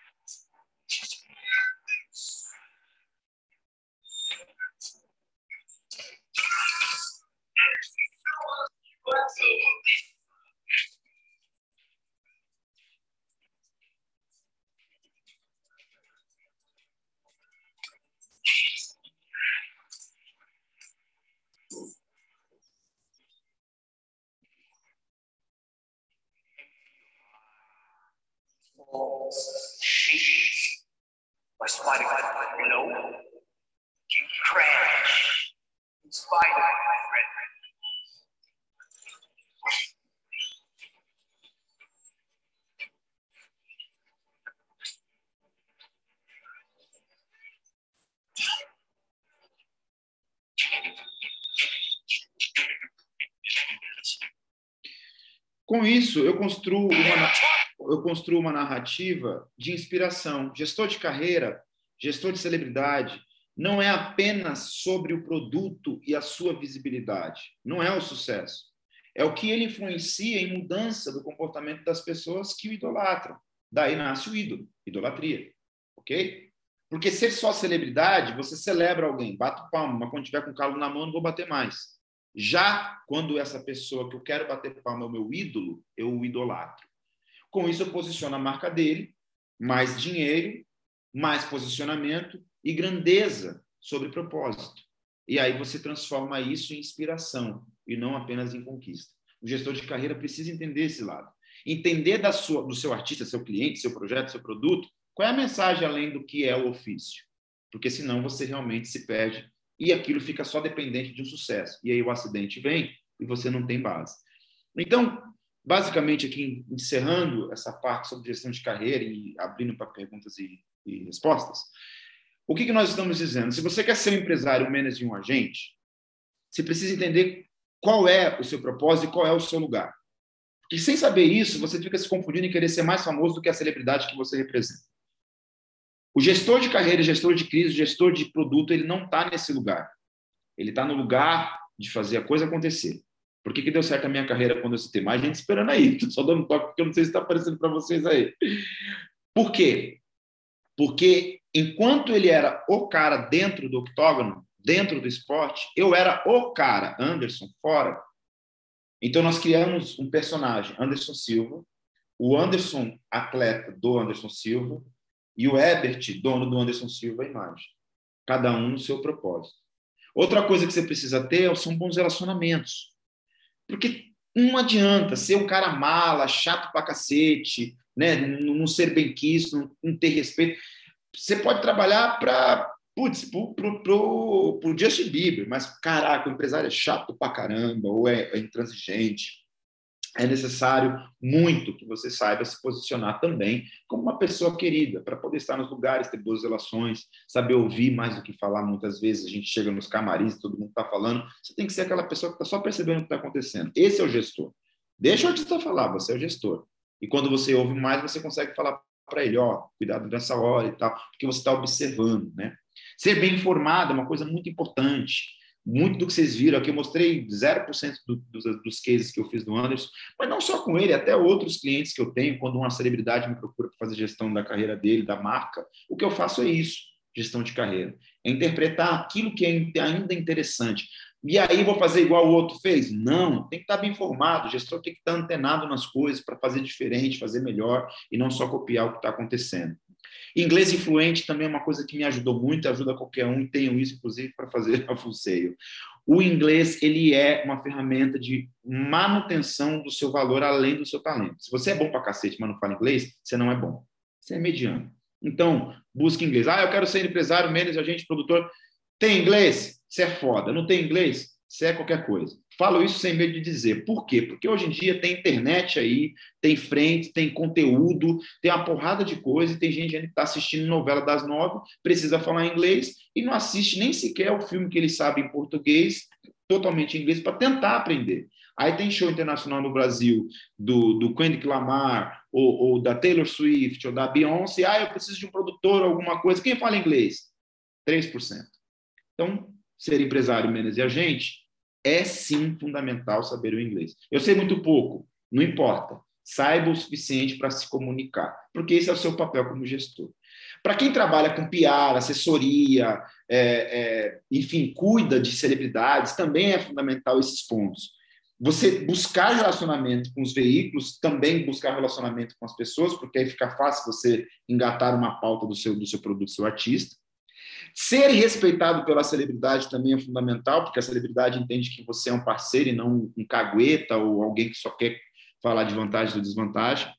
isso, eu construo uma, eu construo uma narrativa de inspiração. Gestor de carreira, gestor de celebridade, não é apenas sobre o produto e a sua visibilidade. Não é o sucesso. É o que ele influencia em mudança do comportamento das pessoas que o idolatram. Daí nasce o ídolo, idolatria. Ok? Porque ser só celebridade, você celebra alguém, bate palma, mas quando tiver com calo na mão, não vou bater mais. Já quando essa pessoa que eu quero bater palma é o meu ídolo, eu o idolatro. Com isso, eu posiciono a marca dele, mais dinheiro, mais posicionamento e grandeza sobre propósito. E aí você transforma isso em inspiração e não apenas em conquista. O gestor de carreira precisa entender esse lado. Entender da sua, do seu artista, seu cliente, seu projeto, seu produto, qual é a mensagem além do que é o ofício. Porque senão você realmente se perde e aquilo fica só dependente de um sucesso. E aí o acidente vem e você não tem base. Então, basicamente, aqui encerrando essa parte sobre gestão de carreira e abrindo para perguntas e, e respostas, o que, que nós estamos dizendo? Se você quer ser um empresário, um manager e um agente, você precisa entender qual é o seu propósito e qual é o seu lugar. Porque sem saber isso, você fica se confundindo em querer ser mais famoso do que a celebridade que você representa. O gestor de carreira, gestor de crise, gestor de produto, ele não está nesse lugar. Ele está no lugar de fazer a coisa acontecer. Por que, que deu certo a minha carreira quando eu citei? Mais gente esperando aí. Tô só dando toque porque eu não sei se está aparecendo para vocês aí. Por quê? Porque enquanto ele era o cara dentro do octógono, dentro do esporte, eu era o cara, Anderson, fora. Então nós criamos um personagem, Anderson Silva, o Anderson, atleta do Anderson Silva, e o Ebert, dono do Anderson Silva, imagem. Cada um no seu propósito. Outra coisa que você precisa ter são bons relacionamentos. Porque não adianta ser um cara mala, chato pra cacete, né? não ser bem quisto, não, não ter respeito. Você pode trabalhar para putz, pro, pro, pro, pro Justin Bieber, mas caraca, o empresário é chato pra caramba, ou é, é intransigente. É necessário muito que você saiba se posicionar também como uma pessoa querida, para poder estar nos lugares, ter boas relações, saber ouvir mais do que falar. Muitas vezes a gente chega nos camarins, todo mundo está falando. Você tem que ser aquela pessoa que está só percebendo o que está acontecendo. Esse é o gestor. Deixa o artista falar, você é o gestor. E quando você ouve mais, você consegue falar para ele, ó, cuidado nessa hora e tal, porque você está observando, né? Ser bem informado é uma coisa muito importante. Muito do que vocês viram aqui, eu mostrei 0% do, dos, cases que eu fiz do Anderson, mas não só com ele, até outros clientes que eu tenho, quando uma celebridade me procura para fazer gestão da carreira dele, da marca, o que eu faço é isso, gestão de carreira. É interpretar aquilo que é ainda interessante. E aí vou fazer igual o outro fez? Não, tem que estar bem informado, o gestor tem que estar antenado nas coisas para fazer diferente, fazer melhor e não só copiar o que está acontecendo. Inglês influente também é uma coisa que me ajudou muito, ajuda qualquer um, e tenho isso, inclusive, para fazer a full. O inglês, ele é uma ferramenta de manutenção do seu valor além do seu talento. Se você é bom para cacete, mas não fala inglês, você não é bom. Você é mediano. Então, busque inglês. Ah, eu quero ser empresário, menos agente, produtor. Tem inglês? Você é foda. Não tem inglês? Você é qualquer coisa. Falo isso sem medo de dizer. Por quê? Porque hoje em dia tem internet aí, tem frente, tem conteúdo, tem uma porrada de coisa, e tem gente que está assistindo novela das nove, precisa falar inglês e não assiste nem sequer o filme que ele sabe em português, totalmente em inglês, para tentar aprender. Aí tem show internacional no Brasil do, do Kendrick Lamar, ou, ou da Taylor Swift, ou da Beyoncé. Ah, eu preciso de um produtor, alguma coisa. Quem fala inglês? 3%. Então, ser empresário, menos e agente, é sim fundamental saber o inglês. Eu sei muito pouco, não importa. Saiba o suficiente para se comunicar, porque esse é o seu papel como gestor. Para quem trabalha com PR, assessoria, é, é, enfim, cuida de celebridades, também é fundamental esses pontos. Você buscar relacionamento com os veículos, também buscar relacionamento com as pessoas, porque aí fica fácil você engatar uma pauta do seu, do seu produto, do seu artista. Ser respeitado pela celebridade também é fundamental, porque a celebridade entende que você é um parceiro e não um cagueta ou alguém que só quer falar de vantagem ou desvantagem.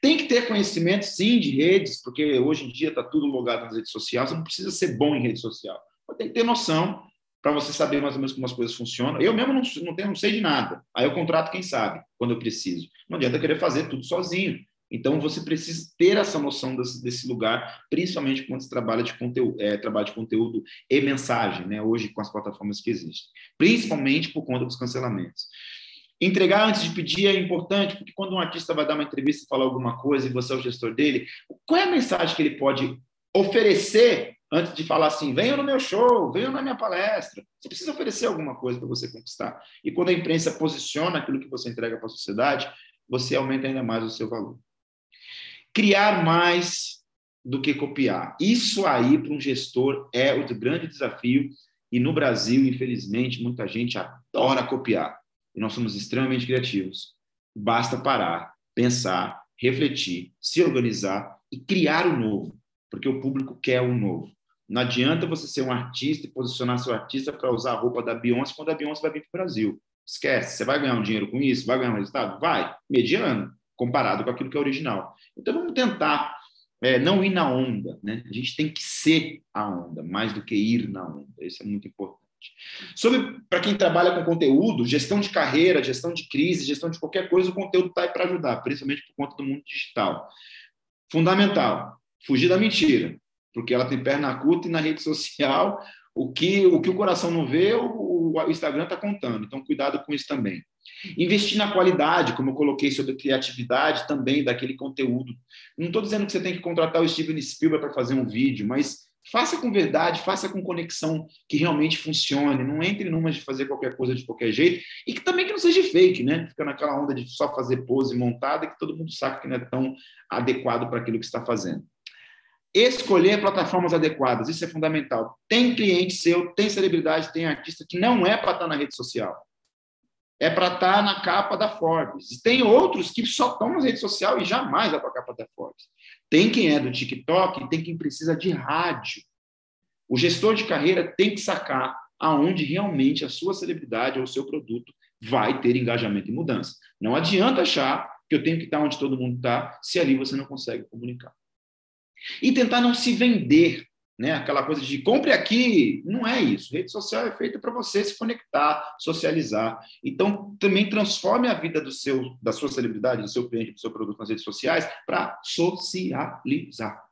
Tem que ter conhecimento, sim, de redes, porque hoje em dia está tudo logado nas redes sociais, você não precisa ser bom em rede social. Mas tem que ter noção para você saber mais ou menos como as coisas funcionam. Eu mesmo não, não, tenho, não sei de nada. Aí eu contrato quem sabe, quando eu preciso. Não adianta querer fazer tudo sozinho. Então você precisa ter essa noção desse, desse lugar, principalmente quando você trabalha de conteúdo, é, trabalha de conteúdo e mensagem, né? Hoje com as plataformas que existem, principalmente por conta dos cancelamentos. Entregar antes de pedir é importante, porque quando um artista vai dar uma entrevista e falar alguma coisa e você é o gestor dele, qual é a mensagem que ele pode oferecer antes de falar assim, venham no meu show, venham na minha palestra. Você precisa oferecer alguma coisa para você conquistar. E quando a imprensa posiciona aquilo que você entrega para a sociedade, você aumenta ainda mais o seu valor. Criar mais do que copiar. Isso aí, para um gestor, é o grande desafio. E no Brasil, infelizmente, muita gente adora copiar. E nós somos extremamente criativos. Basta parar, pensar, refletir, se organizar e criar o novo, porque o público quer o novo. Não adianta você ser um artista e posicionar seu artista para usar a roupa da Beyoncé quando a Beyoncé vai vir para o Brasil. Esquece. Você vai ganhar um dinheiro com isso? Vai ganhar um resultado? Vai. Mediano, comparado com aquilo que é original. Então vamos tentar é, não ir na onda. Né? A gente tem que ser a onda, mais do que ir na onda. Isso é muito importante. Sobre para quem trabalha com conteúdo, gestão de carreira, gestão de crise, gestão de qualquer coisa, o conteúdo está aí para ajudar, principalmente por conta do mundo digital. Fundamental, fugir da mentira porque ela tem perna curta e na rede social o que o, que o coração não vê, o, o Instagram está contando. Então, cuidado com isso também. Investir na qualidade, como eu coloquei sobre criatividade também daquele conteúdo. Não estou dizendo que você tem que contratar o Steven Spielberg para fazer um vídeo, mas faça com verdade, faça com conexão que realmente funcione. Não entre numa de fazer qualquer coisa de qualquer jeito e que também que não seja fake, né? Fica naquela onda de só fazer pose montada que todo mundo sabe que não é tão adequado para aquilo que está fazendo. Escolher plataformas adequadas, isso é fundamental. Tem cliente seu, tem celebridade, tem artista que não é para estar na rede social. É para estar na capa da Forbes. Tem outros que só estão na rede social e jamais vai para a capa da Forbes. Tem quem é do TikTok, tem quem precisa de rádio. O gestor de carreira tem que sacar aonde realmente a sua celebridade ou o seu produto vai ter engajamento e mudança. Não adianta achar que eu tenho que estar onde todo mundo está se ali você não consegue comunicar. E tentar não se vender, né? Aquela coisa de compre aqui, não é isso. Rede social é feita para você se conectar, socializar. Então, também transforme a vida do seu, da sua celebridade, do seu cliente, do seu produto nas redes sociais para socializar.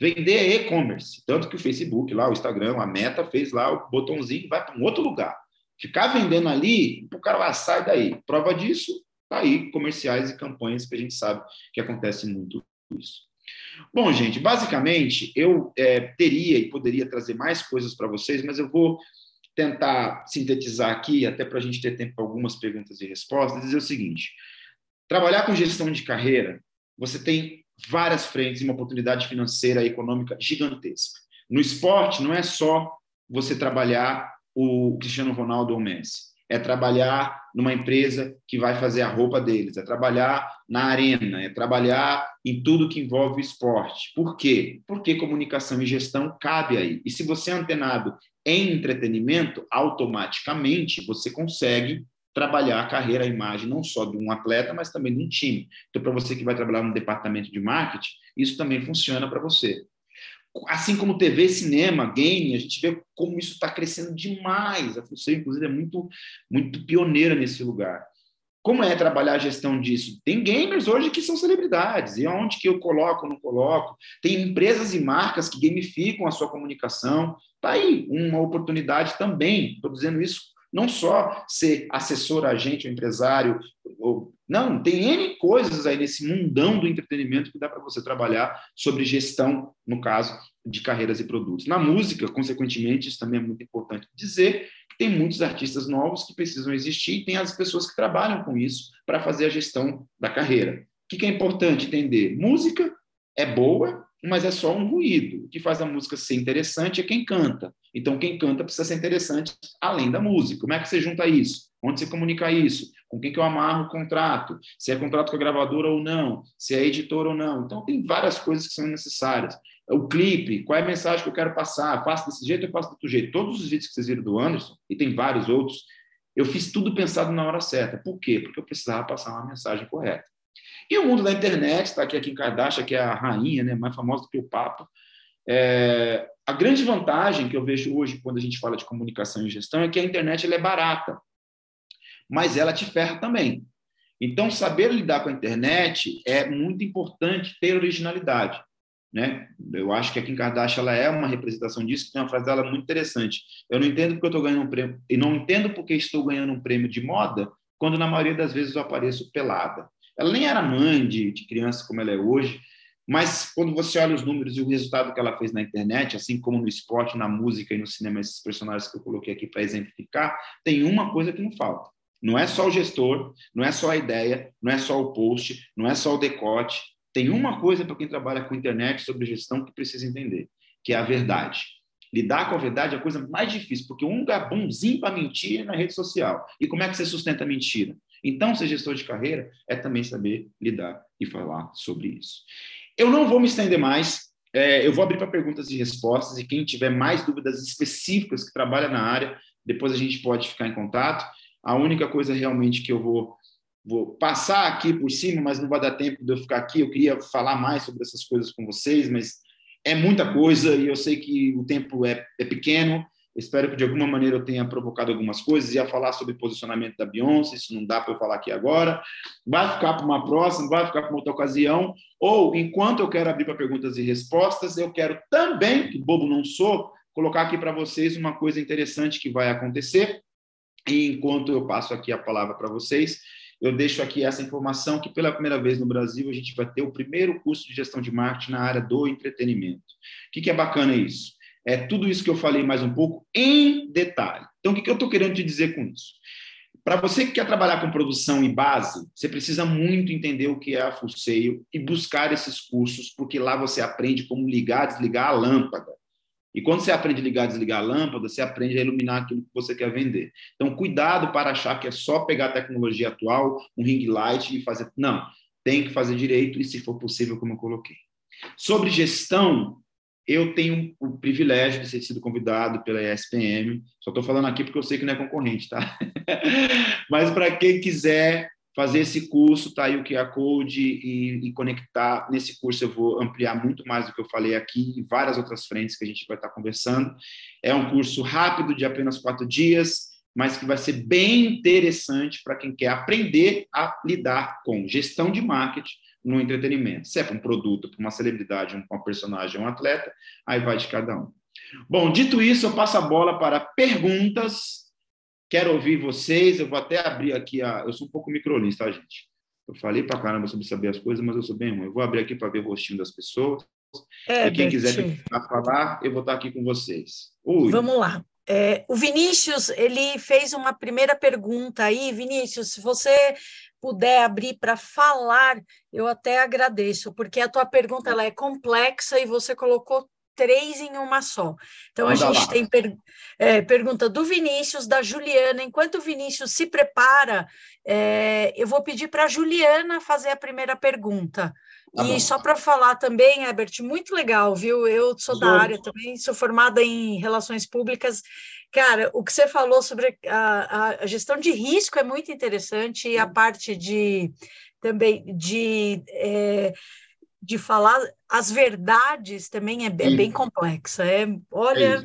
Vender é e-commerce, tanto que o Facebook, lá o Instagram, a Meta fez lá o botãozinho, vai para um outro lugar. Ficar vendendo ali, o cara vai sair daí. Prova disso, tá aí comerciais e campanhas que a gente sabe que acontece muito isso. Bom, gente, basicamente eu é, teria e poderia trazer mais coisas para vocês, mas eu vou tentar sintetizar aqui, até para a gente ter tempo para algumas perguntas e respostas, dizer o seguinte: trabalhar com gestão de carreira, você tem várias frentes e uma oportunidade financeira e econômica gigantesca. No esporte, não é só você trabalhar o Cristiano Ronaldo ou o Messi é trabalhar numa empresa que vai fazer a roupa deles, é trabalhar na arena, é trabalhar em tudo que envolve esporte. Por quê? Porque comunicação e gestão cabe aí. E se você é antenado em entretenimento, automaticamente você consegue trabalhar a carreira, a imagem, não só de um atleta, mas também de um time. Então, para você que vai trabalhar no departamento de marketing, isso também funciona para você assim como TV, cinema, game, a gente vê como isso está crescendo demais. A Função, inclusive, é muito, muito pioneira nesse lugar. Como é trabalhar a gestão disso? Tem gamers hoje que são celebridades, e aonde que eu coloco, não coloco? Tem empresas e marcas que gamificam a sua comunicação. Está aí uma oportunidade também. Estou dizendo isso não só ser assessor, agente empresário, ou, não, tem N coisas aí nesse mundão do entretenimento que dá para você trabalhar sobre gestão, no caso, de carreiras e produtos. Na música, consequentemente, isso também é muito importante dizer, tem muitos artistas novos que precisam existir e tem as pessoas que trabalham com isso para fazer a gestão da carreira. O que é importante entender? Música é boa, mas é só um ruído. O que faz a música ser interessante é quem canta. Então, quem canta precisa ser interessante além da música. Como é que você junta isso? Onde você comunica isso? Com quem que eu amarro o contrato? Se é contrato com a gravadora ou não? Se é editor ou não? Então, tem várias coisas que são necessárias. O clipe, qual é a mensagem que eu quero passar? Faço desse jeito ou faço do outro jeito? Todos os vídeos que vocês viram do Anderson, e tem vários outros, eu fiz tudo pensado na hora certa. Por quê? Porque eu precisava passar uma mensagem correta. E o mundo da internet, está aqui a Kim Kardashian, que é a rainha, né, mais famosa do que o Papa. É, a grande vantagem que eu vejo hoje quando a gente fala de comunicação e gestão é que a internet ela é barata, mas ela te ferra também. Então, saber lidar com a internet é muito importante ter originalidade. Né? Eu acho que a Kim Kardashian ela é uma representação disso, tem uma frase dela muito interessante. Eu não entendo porque eu estou ganhando um prêmio, e não entendo porque estou ganhando um prêmio de moda, quando na maioria das vezes eu apareço pelada. Ela nem era mãe de, de criança como ela é hoje, mas quando você olha os números e o resultado que ela fez na internet, assim como no esporte, na música e no cinema, esses personagens que eu coloquei aqui para exemplificar, tem uma coisa que não falta. Não é só o gestor, não é só a ideia, não é só o post, não é só o decote, tem uma coisa para quem trabalha com internet sobre gestão que precisa entender, que é a verdade. Lidar com a verdade é a coisa mais difícil, porque um lugar bonzinho para mentir é na rede social. E como é que você sustenta a mentira? Então, ser gestor de carreira é também saber lidar e falar sobre isso. Eu não vou me estender mais, é, eu vou abrir para perguntas e respostas, e quem tiver mais dúvidas específicas que trabalha na área, depois a gente pode ficar em contato. A única coisa realmente que eu vou vou passar aqui por cima, mas não vai dar tempo de eu ficar aqui. Eu queria falar mais sobre essas coisas com vocês, mas é muita coisa e eu sei que o tempo é, é pequeno. Espero que de alguma maneira eu tenha provocado algumas coisas. Ia falar sobre posicionamento da Beyoncé, isso não dá para eu falar aqui agora. Vai ficar para uma próxima, vai ficar para outra ocasião. Ou, enquanto eu quero abrir para perguntas e respostas, eu quero também, que bobo não sou, colocar aqui para vocês uma coisa interessante que vai acontecer. E enquanto eu passo aqui a palavra para vocês, eu deixo aqui essa informação que pela primeira vez no Brasil a gente vai ter o primeiro curso de gestão de marketing na área do entretenimento. O que, que é bacana isso? É tudo isso que eu falei mais um pouco em detalhe. Então, o que, que eu estou querendo te dizer com isso? Para você que quer trabalhar com produção e base, você precisa muito entender o que é a Full e buscar esses cursos, porque lá você aprende como ligar, desligar a lâmpada. E quando você aprende a ligar e desligar a lâmpada, você aprende a iluminar aquilo que você quer vender. Então, cuidado para achar que é só pegar a tecnologia atual, um ring light e fazer. Não, tem que fazer direito e, se for possível, como eu coloquei. Sobre gestão, eu tenho o privilégio de ter sido convidado pela ESPM. Só estou falando aqui porque eu sei que não é concorrente, tá? Mas para quem quiser fazer esse curso, tá aí o QR Code e, e, conectar. Nesse curso eu vou ampliar muito mais do que eu falei aqui e várias outras frentes que a gente vai estar conversando. É um curso rápido, de apenas quatro dias, mas que vai ser bem interessante para quem quer aprender a lidar com gestão de marketing no entretenimento. Se é para um produto, para uma celebridade, um, uma personagem, um atleta, aí vai de cada um. Bom, dito isso, eu passo a bola para perguntas Quero ouvir vocês. Eu vou até abrir aqui a. Eu sou um pouco microlista, tá, gente? Eu falei para caramba sobre saber as coisas, mas eu sou bem ruim. Eu vou abrir aqui para ver o rostinho das pessoas. É, e quem quiser falar, eu vou estar aqui com vocês. Ui. Vamos lá. É, o Vinícius, ele fez uma primeira pergunta aí. Vinícius, se você puder abrir para falar, eu até agradeço, porque a tua pergunta ela é complexa e você colocou três em uma só. Então, Manda a gente lá. tem per, é, pergunta do Vinícius, da Juliana. Enquanto o Vinícius se prepara, é, eu vou pedir para a Juliana fazer a primeira pergunta. Tá e bom. só para falar também, Herbert, muito legal, viu? Eu sou da área também, sou formada em relações públicas. Cara, o que você falou sobre a, a gestão de risco é muito interessante e a parte de também de é, de falar as verdades também é, é bem complexa. É, olha, é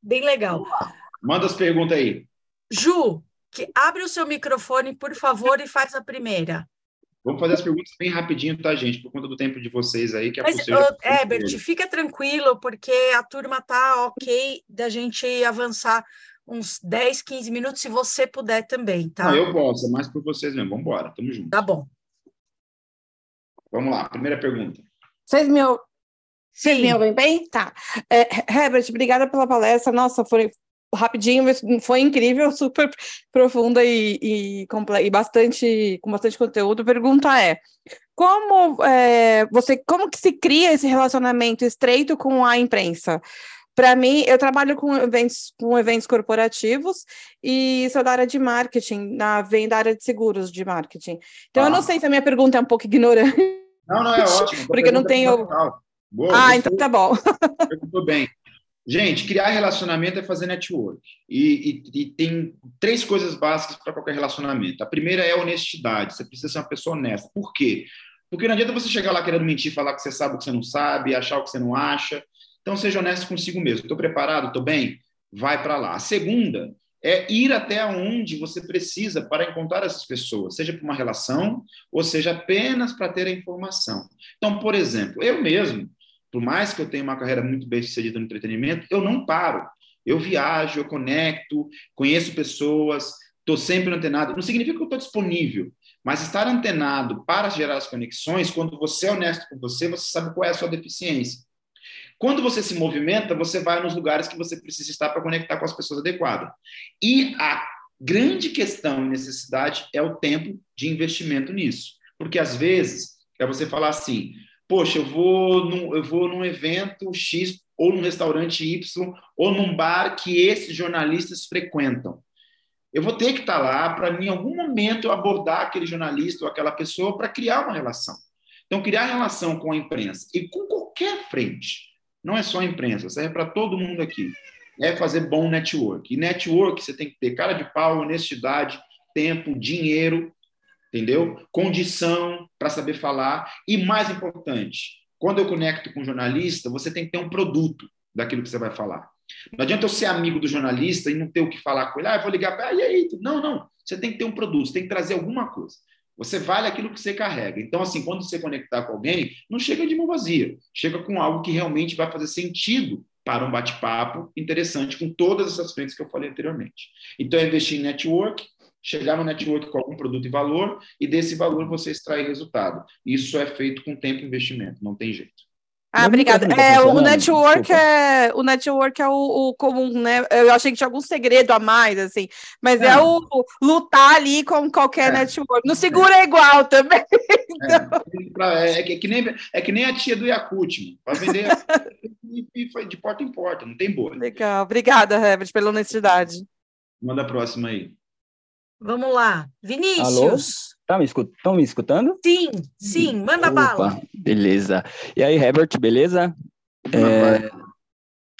bem legal. Manda as perguntas aí. Ju, que, abre o seu microfone, por favor, e faz a primeira. Vamos fazer as perguntas bem rapidinho, tá, gente? Por conta do tempo de vocês aí. Que Mas, Herbert, fica tranquilo, porque a turma tá ok da gente avançar uns 10, 15 minutos, se você puder também, tá? Ah, eu posso, é mais por vocês mesmo. Vamos embora, tamo junto. Tá bom. Vamos lá, primeira pergunta. Vocês me, Vocês me ouvem bem? Tá. É, Herbert, obrigada pela palestra. Nossa, foi rapidinho, foi incrível, super profunda e, e, e bastante, com bastante conteúdo. A pergunta é: como é, você, como que se cria esse relacionamento estreito com a imprensa? Para mim, eu trabalho com eventos, com eventos corporativos e sou da área de marketing, na, vem da área de seguros de marketing. Então, ah. eu não ah. sei se a minha pergunta é um pouco ignorante. Não, não, é ótimo. Porque não tenho. Boa, ah, então tá bom. Perguntou bem. Gente, criar relacionamento é fazer network. E, e, e tem três coisas básicas para qualquer relacionamento. A primeira é a honestidade. Você precisa ser uma pessoa honesta. Por quê? Porque não adianta você chegar lá querendo mentir, falar que você sabe o que você não sabe, achar o que você não acha. Então, seja honesto consigo mesmo. Estou preparado? Estou bem? Vai para lá. A segunda é ir até onde você precisa para encontrar essas pessoas, seja para uma relação ou seja apenas para ter a informação. Então, por exemplo, eu mesmo, por mais que eu tenha uma carreira muito bem sucedida no entretenimento, eu não paro. Eu viajo, eu conecto, conheço pessoas, estou sempre antenado. Não significa que eu estou disponível, mas estar antenado para gerar as conexões, quando você é honesto com você, você sabe qual é a sua deficiência. Quando você se movimenta, você vai nos lugares que você precisa estar para conectar com as pessoas adequadas. E a grande questão e necessidade é o tempo de investimento nisso. Porque às vezes é você falar assim: poxa, eu vou num, eu vou num evento X ou num restaurante Y ou num bar que esses jornalistas frequentam. Eu vou ter que estar lá para, em algum momento, eu abordar aquele jornalista ou aquela pessoa para criar uma relação. Então, criar relação com a imprensa e com qualquer frente não é só a imprensa, serve para todo mundo aqui. É fazer bom network. E network você tem que ter cara de pau, honestidade, tempo, dinheiro, entendeu? Condição para saber falar. E mais importante, quando eu conecto com um jornalista, você tem que ter um produto daquilo que você vai falar. Não adianta eu ser amigo do jornalista e não ter o que falar com ele. Ah, eu vou ligar para. Ah, e aí? Não, não. Você tem que ter um produto, você tem que trazer alguma coisa. Você vale aquilo que você carrega. Então, assim, quando você conectar com alguém, não chega de mão vazia. Chega com algo que realmente vai fazer sentido para um bate-papo interessante com todas essas frentes que eu falei anteriormente. Então, é investir em network, chegar no network com algum produto e valor, e desse valor você extrair resultado. Isso é feito com tempo e investimento, não tem jeito. Ah, obrigada. É, o network é o network é o, o, comum, né? Eu achei que tinha algum segredo a mais, assim, mas é, é o lutar ali com qualquer é. network. No seguro é, igual também. Então... É, é, que, é, que nem, é que nem a tia do Yakut, para vender e foi de porta em porta, não tem boa. Legal, obrigada, Herbert, pela honestidade. Manda a próxima aí. Vamos lá, Vinícius. Tá me. Estão me escutando? Sim, sim, manda Opa, bala. Beleza. E aí, Herbert, beleza? É...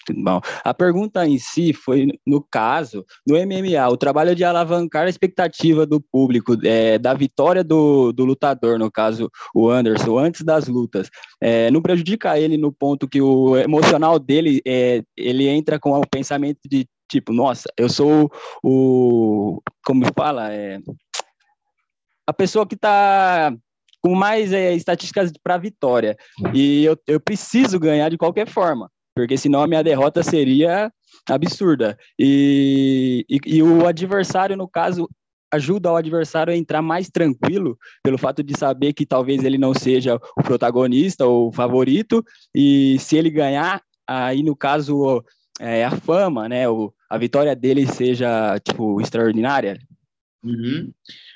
Tudo bom. A pergunta em si foi, no caso, no MMA, o trabalho de alavancar a expectativa do público, é, da vitória do, do lutador, no caso, o Anderson, antes das lutas, é, não prejudica ele no ponto que o emocional dele, é, ele entra com o pensamento de, tipo, nossa, eu sou o, como fala, é, a pessoa que está com mais é, estatísticas para vitória. E eu, eu preciso ganhar de qualquer forma, porque senão a minha derrota seria absurda. E, e, e o adversário, no caso, ajuda o adversário a entrar mais tranquilo pelo fato de saber que talvez ele não seja o protagonista ou o favorito e se ele ganhar aí no caso é, a fama né o, a vitória dele seja tipo extraordinária uhum.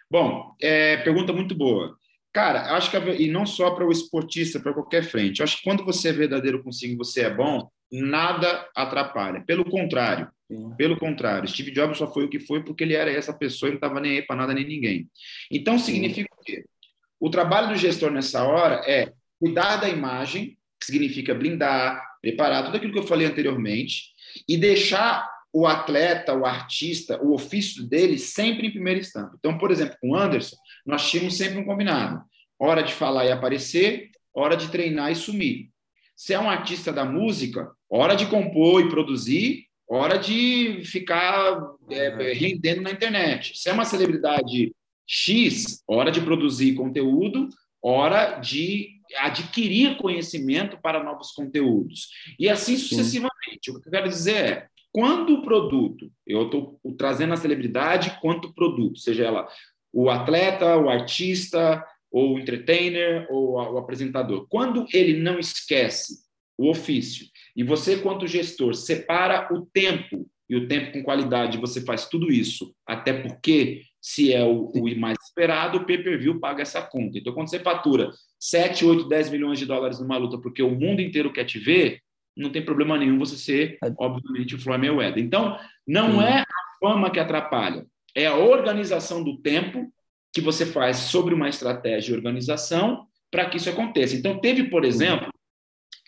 Bom, é, pergunta muito boa. Cara, acho que, e não só para o esportista, para qualquer frente, acho que quando você é verdadeiro consigo, você é bom, nada atrapalha. Pelo contrário, Sim. pelo contrário, Steve Jobs só foi o que foi porque ele era essa pessoa e não estava nem aí para nada nem ninguém. Então, significa o quê? O trabalho do gestor nessa hora é cuidar da imagem, que significa blindar, preparar tudo aquilo que eu falei anteriormente, e deixar o atleta, o artista, o ofício dele sempre em primeira instância. Então, por exemplo, com o Anderson, nós tínhamos sempre um combinado: hora de falar e aparecer, hora de treinar e sumir. Se é um artista da música, hora de compor e produzir, hora de ficar é, rendendo na internet. Se é uma celebridade X, hora de produzir conteúdo, hora de adquirir conhecimento para novos conteúdos. E assim sucessivamente. O que eu quero dizer é, quando o produto, eu estou trazendo a celebridade quanto produto, seja ela o atleta, o artista, ou o entertainer, ou o apresentador, quando ele não esquece o ofício e você, quanto gestor, separa o tempo e o tempo com qualidade, você faz tudo isso, até porque se é o, o mais esperado, o pay-per-view paga essa conta. Então, quando você fatura 7, 8, 10 milhões de dólares numa luta porque o mundo inteiro quer te ver, não tem problema nenhum você ser, é. obviamente, o Floyd Mayweather. Então, não é a fama que atrapalha, é a organização do tempo que você faz sobre uma estratégia de organização para que isso aconteça. Então, teve, por exemplo,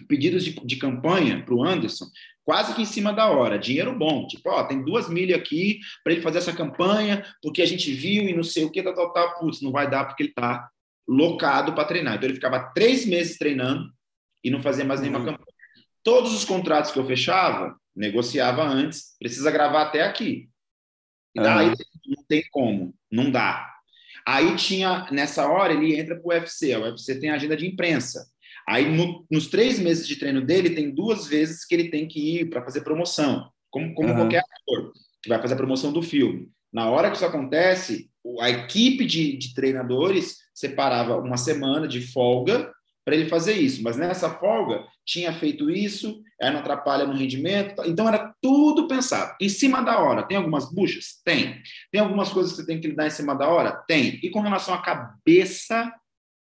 pedidos de, de campanha para o Anderson, quase que em cima da hora, dinheiro bom, tipo, ó, tem duas milhas aqui para ele fazer essa campanha, porque a gente viu e não sei o que, tal, tal, tal, putz, não vai dar porque ele está locado para treinar. Então ele ficava três meses treinando e não fazia mais nenhuma Uhum. campanha. Todos os contratos que eu fechava, negociava antes, precisa gravar até aqui. E daí Aham. não tem como, não dá. Aí tinha, nessa hora, ele entra para o UFC. O UFC tem agenda de imprensa. Aí, no- nos três meses de treino dele, tem duas vezes que ele tem que ir para fazer promoção, como, como Aham. qualquer ator que vai fazer a promoção do filme. Na hora que isso acontece, a equipe de, de treinadores separava uma semana de folga para ele fazer isso. Mas nessa folga, tinha feito isso, aí não atrapalha no rendimento. tá? Então, era tudo pensado. Em cima da hora, tem algumas buchas? Tem. Tem algumas coisas que você tem que lidar em cima da hora? Tem. E com relação à cabeça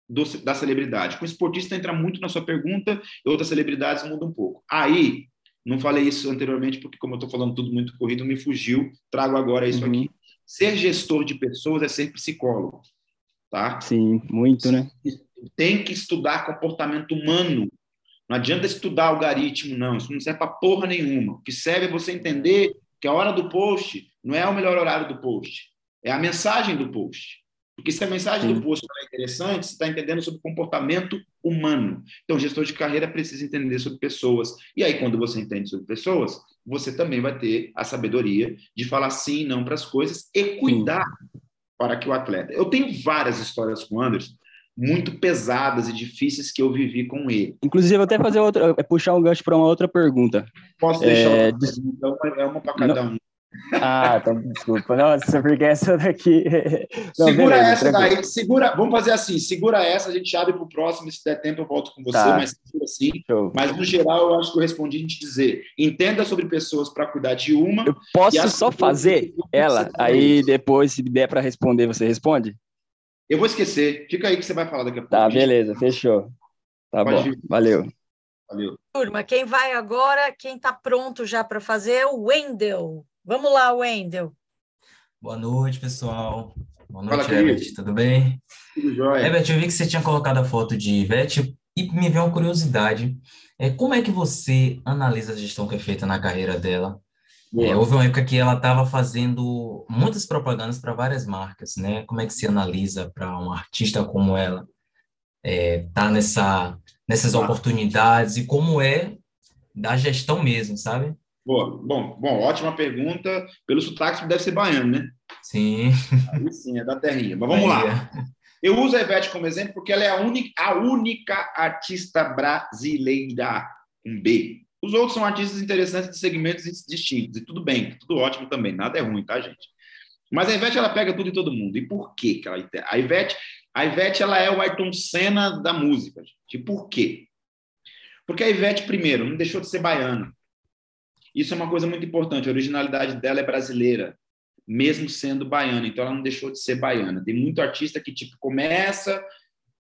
do- da celebridade? Com o esportista entra muito na sua pergunta e outras celebridades mudam um pouco. Aí, não falei isso anteriormente, porque como eu estou falando tudo muito corrido, me fugiu, trago agora isso Uhum. aqui. Ser gestor de pessoas é ser psicólogo, tá? Sim, muito, né? Tem que estudar comportamento humano. Não adianta estudar algoritmo, não. Isso não serve para porra nenhuma. O que serve é você entender que a hora do post não é o melhor horário do post. É a mensagem do post. Porque se a mensagem Sim. do post não é interessante, você está entendendo sobre comportamento humano. Então, o gestor de carreira precisa entender sobre pessoas. E aí, quando você entende sobre pessoas, você também vai ter a sabedoria de falar sim e não para as coisas e cuidar para que o atleta. Eu tenho várias histórias com o Anderson, muito pesadas e difíceis que eu vivi com ele. Inclusive, vou até fazer outra, é puxar um gancho para uma outra pergunta. Posso deixar É? Uma- é uma para cada um. Ah, então desculpa. Nossa, porque essa daqui. Não, segura beleza, essa tranquilo. daí, segura, vamos fazer assim, segura essa, a gente abre para o próximo, se der tempo eu volto com você, Tá. mas segura assim. Show. Mas no geral, eu acho que eu respondi a gente dizer, entenda sobre pessoas para cuidar de uma. Eu posso só fazer ela, aí depois, se der para responder, você responde? Eu vou esquecer, fica aí que você vai falar daqui a pouco. Tá, beleza, fechou. Tá Pode bom, ir. valeu. Valeu. Turma, quem vai agora, quem está pronto já para fazer é o Wendel. Vamos lá, Wendel. Boa noite, pessoal. Boa Fala, noite, querido. Herbert. Tudo bem? Tudo jóia? Herbert, eu vi que você tinha colocado a foto de Ivete e me veio uma curiosidade. É, como é que você analisa a gestão que é feita na carreira dela? É, houve uma época que ela estava fazendo muitas propagandas para várias marcas, né? Como é que se analisa para uma artista como ela é, tá nessa, nessas Ah. oportunidades e como é da gestão mesmo, sabe? Boa. Bom, bom, ótima pergunta. Pelo sotaque, deve ser baiano, né? Sim. Aí sim, é da terrinha. Mas vamos lá. Bahia. Eu uso a Ivete como exemplo porque ela é a única, a única artista brasileira com B. Os outros são artistas interessantes de segmentos distintos, e tudo bem, tudo ótimo também, nada é ruim, tá, gente? Mas a Ivete, ela pega tudo e todo mundo. E por quê que ela... A Ivete, a Ivete, ela é o Ayrton Senna da música, gente. E por quê? Porque a Ivete, primeiro, não deixou de ser baiana. Isso é uma coisa muito importante, a originalidade dela é brasileira mesmo sendo baiana. Então, ela não deixou de ser baiana. Tem muito artista que, tipo, começa,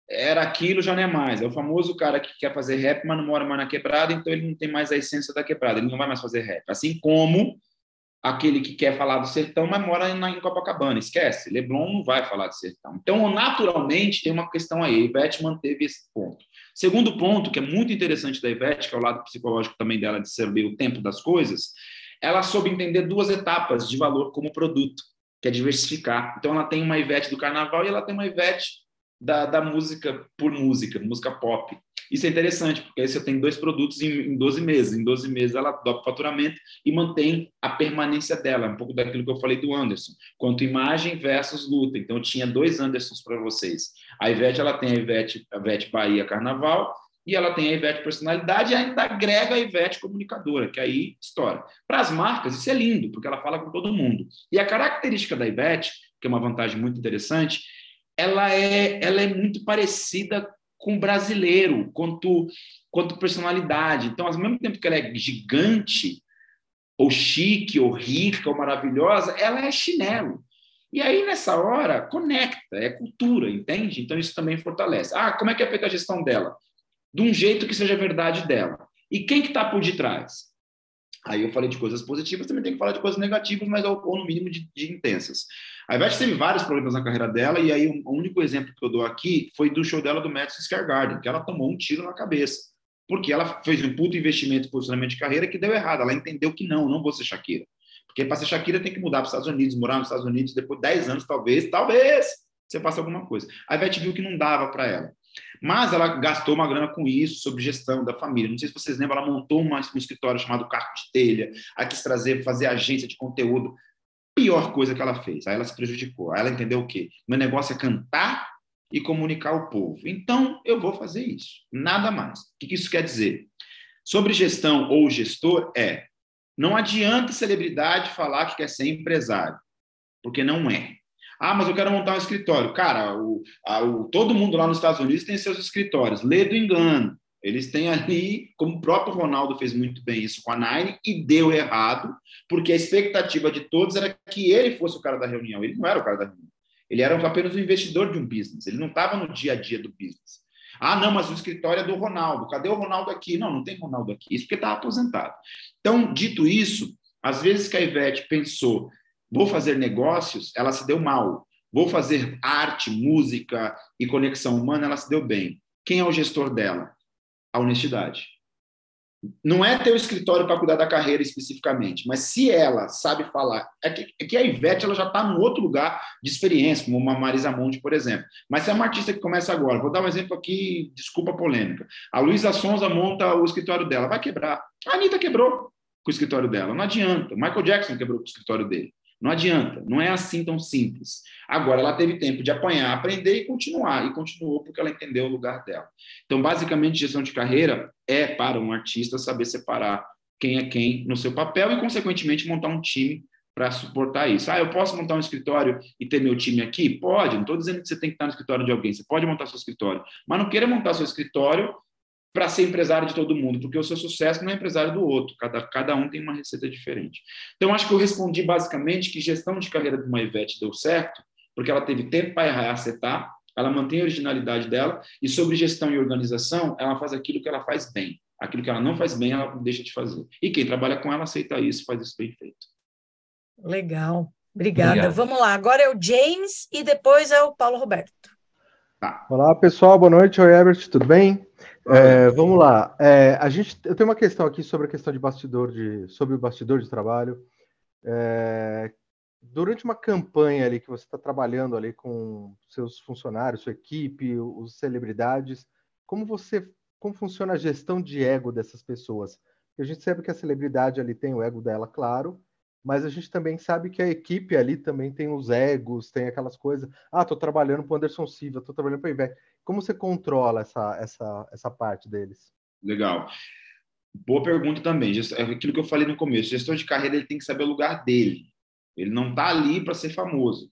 era aquilo, já não é mais. É o famoso cara que quer fazer rap, mas não mora mais na quebrada, então ele não tem mais a essência da quebrada, ele não vai mais fazer rap. Assim como aquele que quer falar do sertão, mas mora em, Copacabana. Esquece, Leblon não vai falar de sertão. Então, naturalmente, tem uma questão aí. A Ivete manteve esse ponto. Segundo ponto, que é muito interessante da Ivete, que é o lado psicológico também dela de saber o tempo das coisas, ela soube entender duas etapas de valor como produto, que é diversificar. Então, ela tem uma Ivete do carnaval e ela tem uma Ivete da, da música por música, música pop. Isso é interessante, porque aí você tem dois produtos em, em 12 meses. Em 12 meses, ela dobra o faturamento e mantém a permanência dela, um pouco daquilo que eu falei do Anderson, quanto imagem versus luta. Então, eu tinha dois Andersons para vocês. A Ivete, ela tem a Ivete, a Ivete Bahia Carnaval, e ela tem a Ivete personalidade e ainda agrega a Ivete comunicadora, que aí estoura. Para as marcas, isso é lindo, porque ela fala com todo mundo. E a característica da Ivete, que é uma vantagem muito interessante, ela é, ela é muito parecida com o brasileiro, quanto, quanto personalidade. Então, ao mesmo tempo que ela é gigante, ou chique, ou rica, ou maravilhosa, ela é chinelo. E aí, nessa hora, conecta, é cultura, entende? Então, isso também fortalece. Ah, como é que é feita a gestão dela? de um jeito que seja verdade dela. E quem que está por detrás? Aí eu falei de coisas positivas, também tem que falar de coisas negativas, mas ou, ou no mínimo de, de, intensas. A Ivete teve vários problemas na carreira dela, e aí o único exemplo que eu dou aqui foi do show dela do Madison Square Garden, que ela tomou um tiro na cabeça. Porque ela fez um puto investimento em posicionamento de carreira que deu errado. Ela entendeu que não, não vou ser Shakira. Porque para ser Shakira tem que mudar para os Estados Unidos, morar nos Estados Unidos, depois de 10 anos, talvez, talvez, você faça alguma coisa. A Ivete viu que não dava para ela. Mas ela gastou uma grana com isso, sobre gestão da família. Não sei se vocês lembram, ela montou uma, um escritório chamado Carro de Telha, aí quis trazer, fazer agência de conteúdo. Pior coisa que ela fez. Aí ela se prejudicou. Aí ela entendeu o quê? Meu negócio é cantar e comunicar ao povo. Então, eu vou fazer isso. Nada mais. O que isso quer dizer? Sobre gestão ou gestor, é não adianta celebridade falar que quer ser empresário, porque não é. Ah, mas eu quero montar um escritório. Cara, o, a, o, todo mundo lá nos Estados Unidos tem seus escritórios. Lê do engano. Eles têm ali, como o próprio Ronaldo fez muito bem isso com a Nine, e deu errado, porque a expectativa de todos era que ele fosse o cara da reunião. Ele não era o cara da reunião. Ele era apenas um investidor de um business. Ele não estava no dia a dia do business. Ah, não, mas o escritório é do Ronaldo. Cadê o Ronaldo aqui? Não, não tem Ronaldo aqui. Isso porque está aposentado. Então, dito isso, às vezes que a Ivete pensou, vou fazer negócios, ela se deu mal. Vou fazer arte, música e conexão humana, ela se deu bem. Quem é o gestor dela? A honestidade não é ter o escritório para cuidar da carreira especificamente, mas se ela sabe falar, é que, é que a Ivete ela já está num outro lugar de experiência, como uma Marisa Monte, por exemplo. Mas se é uma artista que começa agora, vou dar um exemplo aqui, desculpa a polêmica. A Luísa Sonza monta o escritório dela, vai quebrar. A Anitta quebrou com o escritório dela, não adianta. O Michael Jackson quebrou com o escritório dele. Não adianta, não é assim tão simples. Agora, ela teve tempo de apanhar, aprender e continuar, e continuou porque ela entendeu o lugar dela. Então, basicamente, gestão de carreira é para um artista saber separar quem é quem no seu papel e, consequentemente, montar um time para suportar isso. Ah, eu posso montar um escritório e ter meu time aqui? Pode, não estou dizendo que você tem que estar no escritório de alguém, você pode montar seu escritório, mas não queira montar seu escritório para ser empresário de todo mundo, porque o seu sucesso não é empresário do outro, cada, cada um tem uma receita diferente. Então, acho que eu respondi basicamente que gestão de carreira de uma Ivete deu certo, porque ela teve tempo para acertar, ela mantém a originalidade dela, e sobre gestão e organização, ela faz aquilo que ela faz bem. Aquilo que ela não faz bem, ela deixa de fazer. E quem trabalha com ela aceita isso, faz isso bem feito. Legal. Obrigada. Obrigado. Vamos lá. Agora é o James e depois é o Paulo Roberto. Tá. Olá, pessoal. Boa noite. Oi, Herbert. Tudo bem? É, vamos lá. É, a gente, eu tenho uma questão aqui sobre a questão de bastidor de, sobre o bastidor de trabalho. É, durante uma campanha ali que você está trabalhando ali com seus funcionários, sua equipe, os celebridades, como você, como funciona a gestão de ego dessas pessoas? Porque a gente sabe que a celebridade ali tem o ego dela, claro, mas a gente também sabe que a equipe ali também tem os egos, tem aquelas coisas. Ah, estou trabalhando para Anderson Silva, estou trabalhando para Ivete. Como você controla essa, essa, essa parte deles? Legal. Boa pergunta também. É aquilo que eu falei no começo. Gestor de carreira ele tem que saber o lugar dele. Ele não está ali para ser famoso.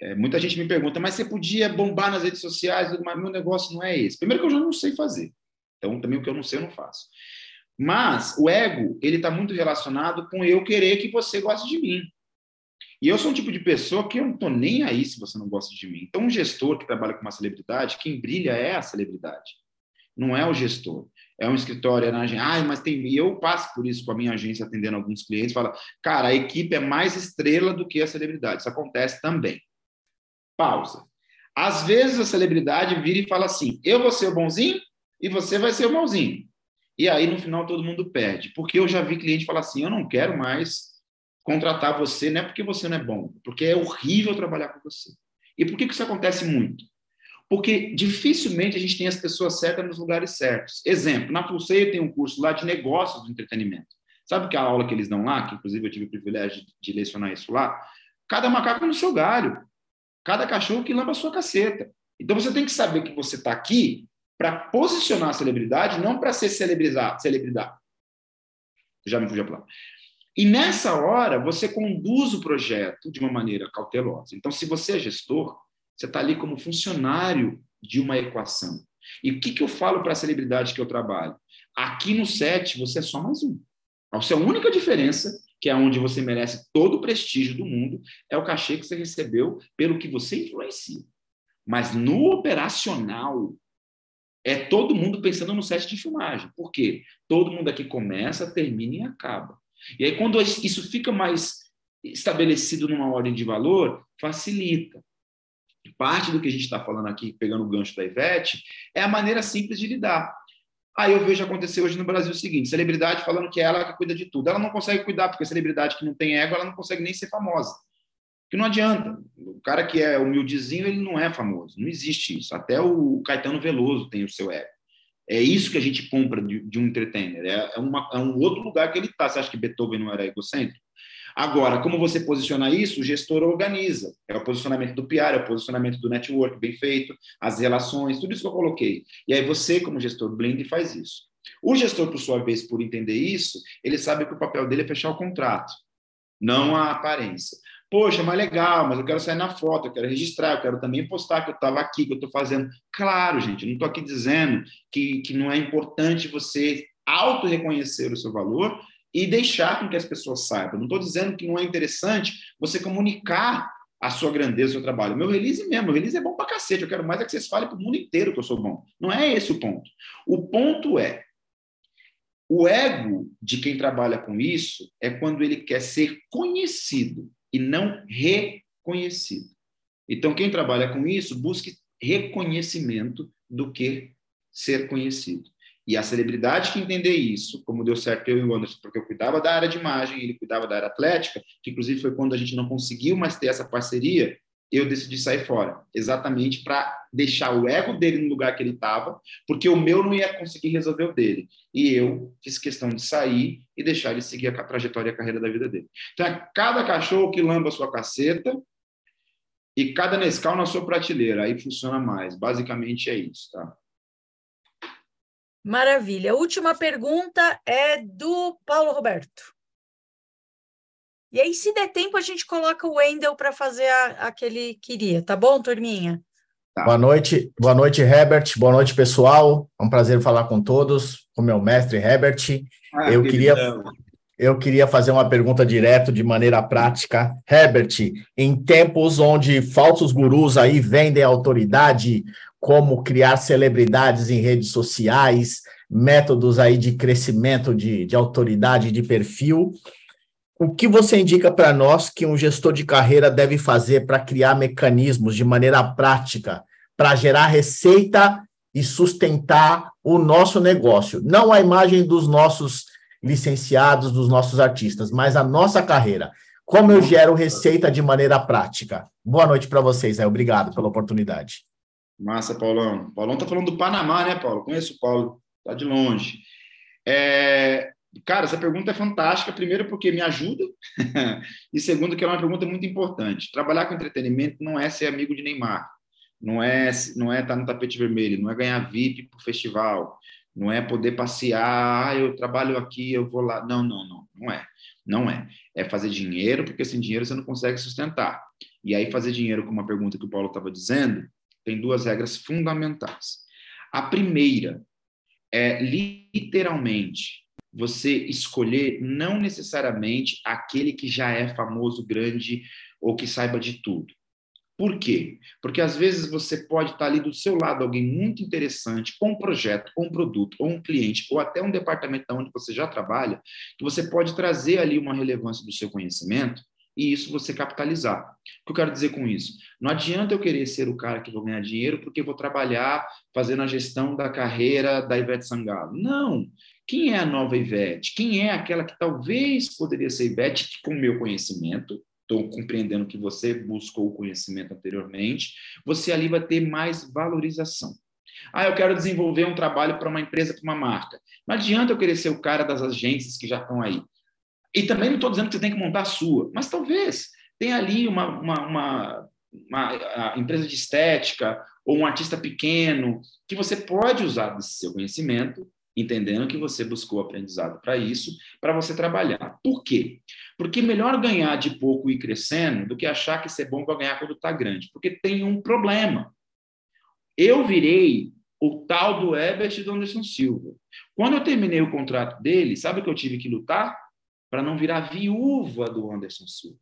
É, muita gente me pergunta, mas você podia bombar nas redes sociais? Mas meu negócio não é esse. Primeiro que eu já não sei fazer. Então, também o que eu não sei, eu não faço. Mas o ego, ele está muito relacionado com eu querer que você goste de mim. E eu sou um tipo de pessoa que eu não estou nem aí se você não gosta de mim. Então, um gestor que trabalha com uma celebridade, quem brilha é a celebridade, não é o gestor. É um escritório, é na agência. Ah, mas tem. E eu passo por isso com a minha agência, atendendo alguns clientes, fala, cara, a equipe é mais estrela do que a celebridade. Isso acontece também. Pausa. Às vezes a celebridade vira e fala assim: eu vou ser o bonzinho e você vai ser o malzinho. E aí, no final, todo mundo perde. Porque eu já vi cliente falar assim: eu não quero mais contratar você, não é porque você não é bom, porque é horrível trabalhar com você. E por que isso acontece muito? Porque dificilmente a gente tem as pessoas certas nos lugares certos. Exemplo, na Pulseia tem um curso lá de negócios do entretenimento. Sabe que a aula que eles dão lá, que inclusive eu tive o privilégio de lecionar isso lá? Cada macaco no seu galho. Cada cachorro que lamba a sua caceta. Então você tem que saber que você está aqui para posicionar a celebridade, não para ser celebridade. celebridade. Já me fugi a palavra. E nessa hora, você conduz o projeto de uma maneira cautelosa. Então, se você é gestor, você está ali como funcionário de uma equação. E o que, que eu falo para a celebridade que eu trabalho? Aqui no set, você é só mais um. A sua única diferença, que é onde você merece todo o prestígio do mundo, é o cachê que você recebeu pelo que você influencia. Mas no operacional, é todo mundo pensando no set de filmagem. Por quê? Todo mundo aqui começa, termina e acaba. E aí, quando isso fica mais estabelecido numa ordem de valor, facilita. Parte do que a gente está falando aqui, pegando o gancho da Ivete, é a maneira simples de lidar. Aí eu vejo acontecer hoje no Brasil o seguinte: celebridade falando que é ela que cuida de tudo. Ela não consegue cuidar, porque celebridade que não tem ego, ela não consegue nem ser famosa. Que não adianta. O cara que é humildezinho, ele não é famoso. Não existe isso. Até o Caetano Veloso tem o seu ego. É isso que a gente compra de, de um entertainer. É, é, uma, é um outro lugar que ele está. Você acha que Beethoven não era egocêntrico? Agora, como você posiciona isso, o gestor organiza. É o posicionamento do PR, é o posicionamento do network bem feito, as relações, tudo isso que eu coloquei. E aí você, como gestor blend, faz isso. O gestor, por sua vez, por entender isso, ele sabe que o papel dele é fechar o contrato, não a aparência. Poxa, mas legal, mas eu quero sair na foto, eu quero registrar, eu quero também postar que eu estava aqui, que eu estou fazendo. Claro, gente, não estou aqui dizendo que, que não é importante você auto-reconhecer o seu valor e deixar com que as pessoas saibam. Não estou dizendo que não é interessante você comunicar a sua grandeza, o seu trabalho. Meu release mesmo, meu release é bom pra cacete. Eu quero mais é que vocês falem para o mundo inteiro que eu sou bom. Não é esse o ponto. O ponto é o ego de quem trabalha com isso é quando ele quer ser conhecido e não reconhecido. Então, quem trabalha com isso busca reconhecimento do que ser conhecido. E a celebridade que entender isso, como deu certo eu e o Anderson, porque eu cuidava da área de imagem, ele cuidava da área atlética, que inclusive foi quando a gente não conseguiu mais ter essa parceria, eu decidi sair fora, exatamente para deixar o ego dele no lugar que ele estava, porque o meu não ia conseguir resolver o dele. E eu fiz questão de sair e deixar ele seguir a trajetória e a carreira da vida dele. Então, é cada cachorro que lamba a sua caceta e cada Nescau na sua prateleira, aí funciona mais. Basicamente é isso, tá? Maravilha. A última pergunta é do Paulo Roberto. E aí, se der tempo, a gente coloca o Wendel para fazer a, a que ele queria, tá bom, turminha? Tá. Boa noite, boa noite, Herbert. Boa noite, pessoal. É um prazer falar com todos, com meu mestre Herbert. Ah, eu queria, eu queria fazer uma pergunta direto, de maneira prática. Herbert, em tempos onde falsos gurus aí vendem autoridade, como criar celebridades em redes sociais, métodos aí de crescimento de, de autoridade, de perfil. O que você indica para nós que um gestor de carreira deve fazer para criar mecanismos de maneira prática para gerar receita e sustentar o nosso negócio? Não a imagem dos nossos licenciados, dos nossos artistas, mas a nossa carreira. Como eu gero receita de maneira prática? Boa noite para vocês, é. Obrigado pela oportunidade. Massa, Paulão. Paulão tá falando do Panamá, né, Paulo? Conheço o Paulo, tá de longe. É... Cara, essa pergunta é fantástica, primeiro porque me ajuda, e segundo que é uma pergunta muito importante. Trabalhar com entretenimento não é ser amigo de Neymar, não é não é estar no tapete vermelho, não é ganhar VIP para o festival, não é poder passear, ah, eu trabalho aqui, eu vou lá. Não, não, não, não é. Não é. É fazer dinheiro, porque sem dinheiro você não consegue sustentar. E aí fazer dinheiro, como a pergunta que o Paulo estava dizendo, tem duas regras fundamentais. A primeira é literalmente você escolher não necessariamente aquele que já é famoso, grande ou que saiba de tudo. Por quê? Porque às vezes você pode estar ali do seu lado alguém muito interessante, com um projeto, com um produto, ou um cliente, ou até um departamento onde você já trabalha, que você pode trazer ali uma relevância do seu conhecimento e isso você capitalizar. O que eu quero dizer com isso? Não adianta eu querer ser o cara que vou ganhar dinheiro porque vou trabalhar fazendo a gestão da carreira da Ivete Sangalo. Não. Quem é a nova Ivete? Quem é aquela que talvez poderia ser Ivete com o meu conhecimento? Estou compreendendo que você buscou o conhecimento anteriormente. Você ali vai ter mais valorização. Ah, eu quero desenvolver um trabalho para uma empresa, para uma marca. Não adianta eu querer ser o cara das agências que já estão aí. E também não estou dizendo que você tem que montar a sua, mas talvez tenha ali uma, uma, uma, uma empresa de estética ou um artista pequeno que você pode usar desse seu conhecimento, entendendo que você buscou aprendizado para isso, para você trabalhar. Por quê? Porque melhor ganhar de pouco e ir crescendo do que achar que ser bom vai ganhar quando está grande. Porque tem um problema. Eu virei o tal do Ebert e do Anderson Silva. Quando eu terminei o contrato dele, sabe o que eu tive que lutar? para não virar viúva do Anderson Silva.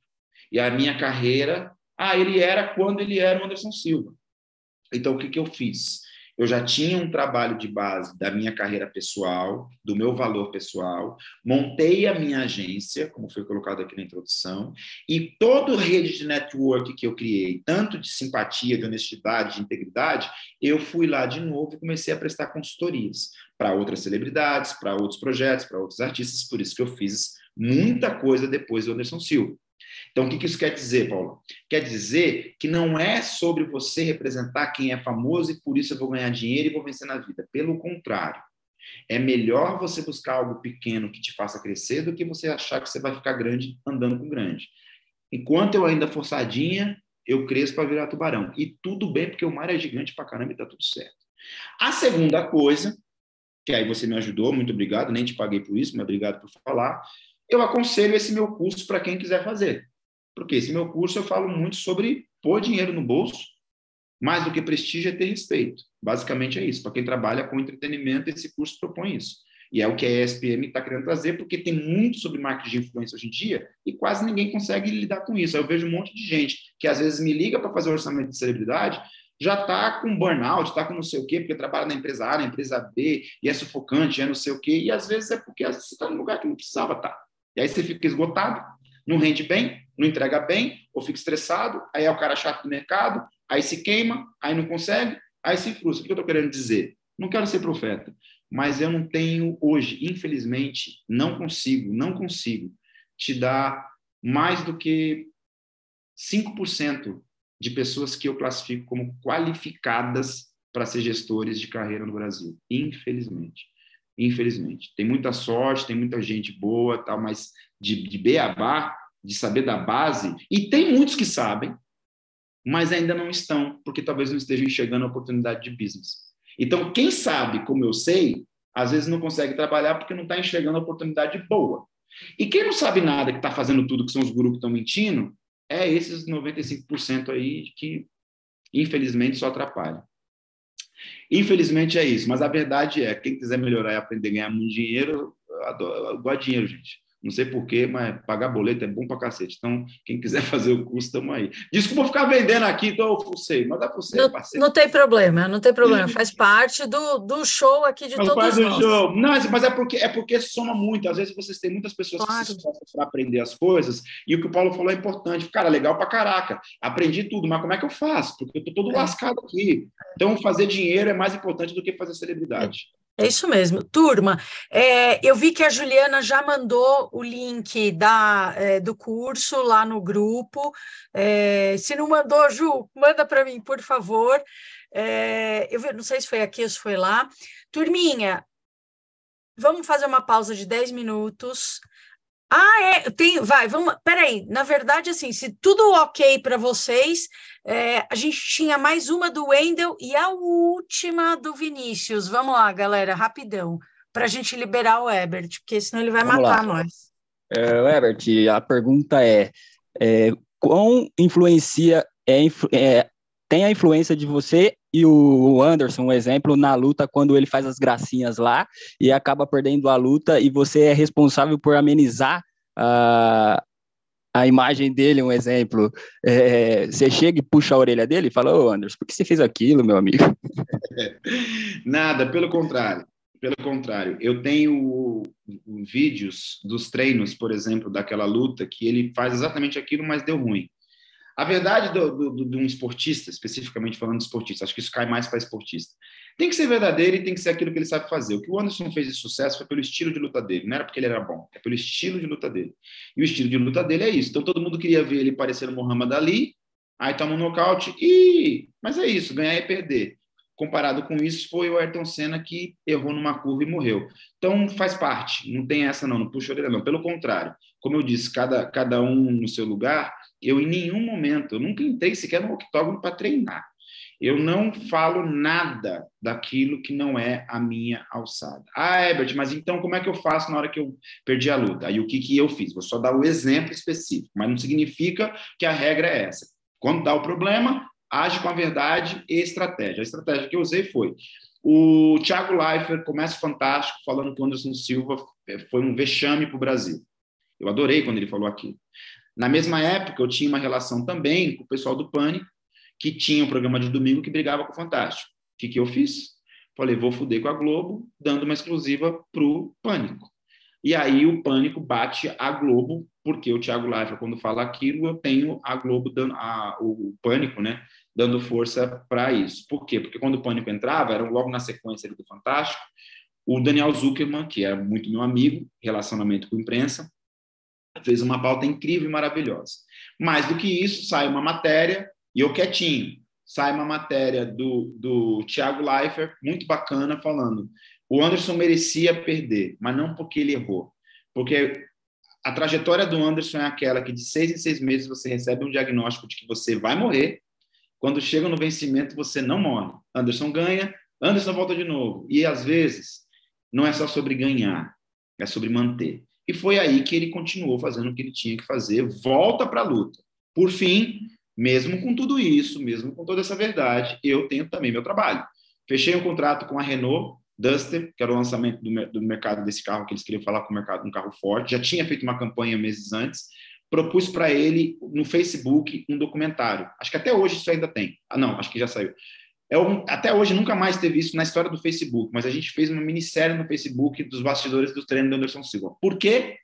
E a minha carreira, ah, ele era quando ele era o Anderson Silva. Então, o que, que eu fiz? Eu já tinha um trabalho de base da minha carreira pessoal, do meu valor pessoal, montei a minha agência, como foi colocado aqui na introdução, e toda a rede de network que eu criei, tanto de simpatia, de honestidade, de integridade, eu fui lá de novo e comecei a prestar consultorias para outras celebridades, para outros projetos, para outros artistas, por isso que eu fiz muita coisa depois do Anderson Silva. Então, o que isso quer dizer, Paulo? Quer dizer que não é sobre você representar quem é famoso e por isso eu vou ganhar dinheiro e vou vencer na vida. Pelo contrário. É melhor você buscar algo pequeno que te faça crescer do que você achar que você vai ficar grande andando com grande. Enquanto eu ainda forçadinha, eu cresço para virar tubarão. E tudo bem, porque o mar é gigante para caramba e tá tudo certo. A segunda coisa, que aí você me ajudou, muito obrigado, nem te paguei por isso, mas obrigado por falar. Eu aconselho esse meu curso para quem quiser fazer. Porque esse meu curso eu falo muito sobre pôr dinheiro no bolso, mais do que prestígio é ter respeito. Basicamente é isso. Para quem trabalha com entretenimento, esse curso propõe isso. E é o que a ESPM está querendo trazer, porque tem muito sobre marketing de influência hoje em dia e quase ninguém consegue lidar com isso. Eu vejo um monte de gente que às vezes me liga para fazer orçamento de celebridade, já está com burnout, está com não sei o quê, porque trabalha na empresa A, na empresa B, e é sufocante, é não sei o quê, e às vezes é porque você está num lugar que não precisava estar. Tá. E aí você fica esgotado, não rende bem, não entrega bem, ou fica estressado, aí é o cara chato do mercado, aí se queima, aí não consegue, aí se frustra. O que eu estou querendo dizer? Não quero ser profeta, mas eu não tenho hoje, infelizmente, não consigo, não consigo te dar mais do que 5% de pessoas que eu classifico como qualificadas para ser gestores de carreira no Brasil, infelizmente. Infelizmente. Tem muita sorte, tem muita gente boa, tal, mas de, de beabá, de saber da base, e tem muitos que sabem, mas ainda não estão, porque talvez não estejam enxergando a oportunidade de business. Então, quem sabe, como eu sei, às vezes não consegue trabalhar porque não está enxergando a oportunidade boa. E quem não sabe nada, que está fazendo tudo, que são os gurus que estão mentindo, é esses 95% aí que, infelizmente, só atrapalham. Infelizmente é isso, mas a verdade é, quem quiser melhorar e aprender a ganhar muito dinheiro, eu, adoro, eu dinheiro, gente. Não sei porquê, mas pagar boleto é bom pra cacete. Então, quem quiser fazer o curso, estamos aí. Desculpa ficar vendendo aqui, então eu fucei, mas dá para você, não, Não tem problema, não tem problema. Faz parte do, do show aqui de Faz todos parte nós. Do show. Não, mas é porque, é porque soma muito. Às vezes vocês têm muitas pessoas claro. que se esforçam para aprender as coisas, e o que o Paulo falou é importante. Cara, legal pra caraca. Aprendi tudo, mas como é que eu faço? Porque eu tô todo é. lascado aqui. Então, fazer dinheiro é mais importante do que fazer celebridade. É. É isso mesmo. Turma, é, eu vi que a Juliana já mandou o link da, é, do curso lá no grupo. É, se não mandou, Ju, manda para mim, por favor. É, eu não sei se foi aqui ou se foi lá. Turminha, vamos fazer uma pausa de 10 minutos. Ah, é, tem, vai, vamos, peraí, na verdade, assim, se tudo ok para vocês, é, a gente tinha mais uma do Wendel e a última do Vinícius. Vamos lá, galera, rapidão, para a gente liberar o Ebert, porque senão ele vai vamos matar lá. nós. É, Ebert, a pergunta é, é quão influencia, é, é, tem a influência de você e o Anderson, um exemplo, na luta, quando ele faz as gracinhas lá e acaba perdendo a luta, e você é responsável por amenizar a, a imagem dele, um exemplo. É, você chega e puxa a orelha dele e fala: Ô Anderson, por que você fez aquilo, meu amigo? Nada, pelo contrário. Pelo contrário, eu tenho vídeos dos treinos, por exemplo, daquela luta, que ele faz exatamente aquilo, mas deu ruim. A verdade de um esportista, especificamente falando de esportista, acho que isso cai mais para esportista, tem que ser verdadeiro e tem que ser aquilo que ele sabe fazer. O que o Anderson fez de sucesso foi pelo estilo de luta dele, não era porque ele era bom, é pelo estilo de luta dele. E o estilo de luta dele é isso. Então todo mundo queria ver ele parecendo Muhammad Ali, aí toma um nocaute, e mas é isso, ganhar e perder. Comparado com isso, foi o Ayrton Senna que errou numa curva e morreu. Então faz parte, não tem essa não, não puxa orelha não. Pelo contrário, como eu disse, cada, cada um no seu lugar, eu, em nenhum momento, eu nunca entrei sequer no octógono para treinar. Eu não falo nada daquilo que não é a minha alçada. Ah, Herbert, mas então como é que eu faço na hora que eu perdi a luta? Aí o que, que eu fiz? Vou só dar o exemplo específico, mas não significa que a regra é essa. Quando dá o problema, age com a verdade e estratégia. A estratégia que eu usei foi o Thiago Leifert começa fantástico falando que o Anderson Silva foi um vexame para o Brasil. Eu adorei quando ele falou aquilo. Na mesma época, eu tinha uma relação também com o pessoal do Pânico, que tinha um programa de domingo que brigava com o Fantástico. que, que eu fiz? Falei, vou fuder com a Globo, dando uma exclusiva pro Pânico. E aí o Pânico bate a Globo, porque o Thiago Leifert, quando fala aquilo, eu tenho a Globo dando a, o Pânico, né, dando força para isso. Por quê? Porque quando o Pânico entrava, era logo na sequência do Fantástico, o Daniel Zuckerman, que era muito meu amigo, relacionamento com imprensa, fez uma pauta incrível e maravilhosa. Mais do que isso, sai uma matéria, e eu quietinho, sai uma matéria do, do Thiago Leifert, muito bacana, falando o Anderson merecia perder, mas não porque ele errou. Porque a trajetória do Anderson é aquela que de seis em seis meses você recebe um diagnóstico de que você vai morrer, quando chega no vencimento você não morre. Anderson ganha, Anderson volta de novo. E às vezes não é só sobre ganhar, é sobre manter. E foi aí que ele continuou fazendo o que ele tinha que fazer, volta para a luta. Por fim, mesmo com tudo isso, mesmo com toda essa verdade, eu tenho também meu trabalho. Fechei um contrato com a Renault Duster, que era o lançamento do, do mercado desse carro, que eles queriam falar com o mercado, um carro forte. Já tinha feito uma campanha meses antes. Propus para ele no Facebook um documentário. Acho que até hoje isso ainda tem. Ah, não, acho que já saiu. É um, até hoje nunca mais teve isso na história do Facebook, mas a gente fez uma minissérie no Facebook dos bastidores do treino do Anderson Silva. Por quê?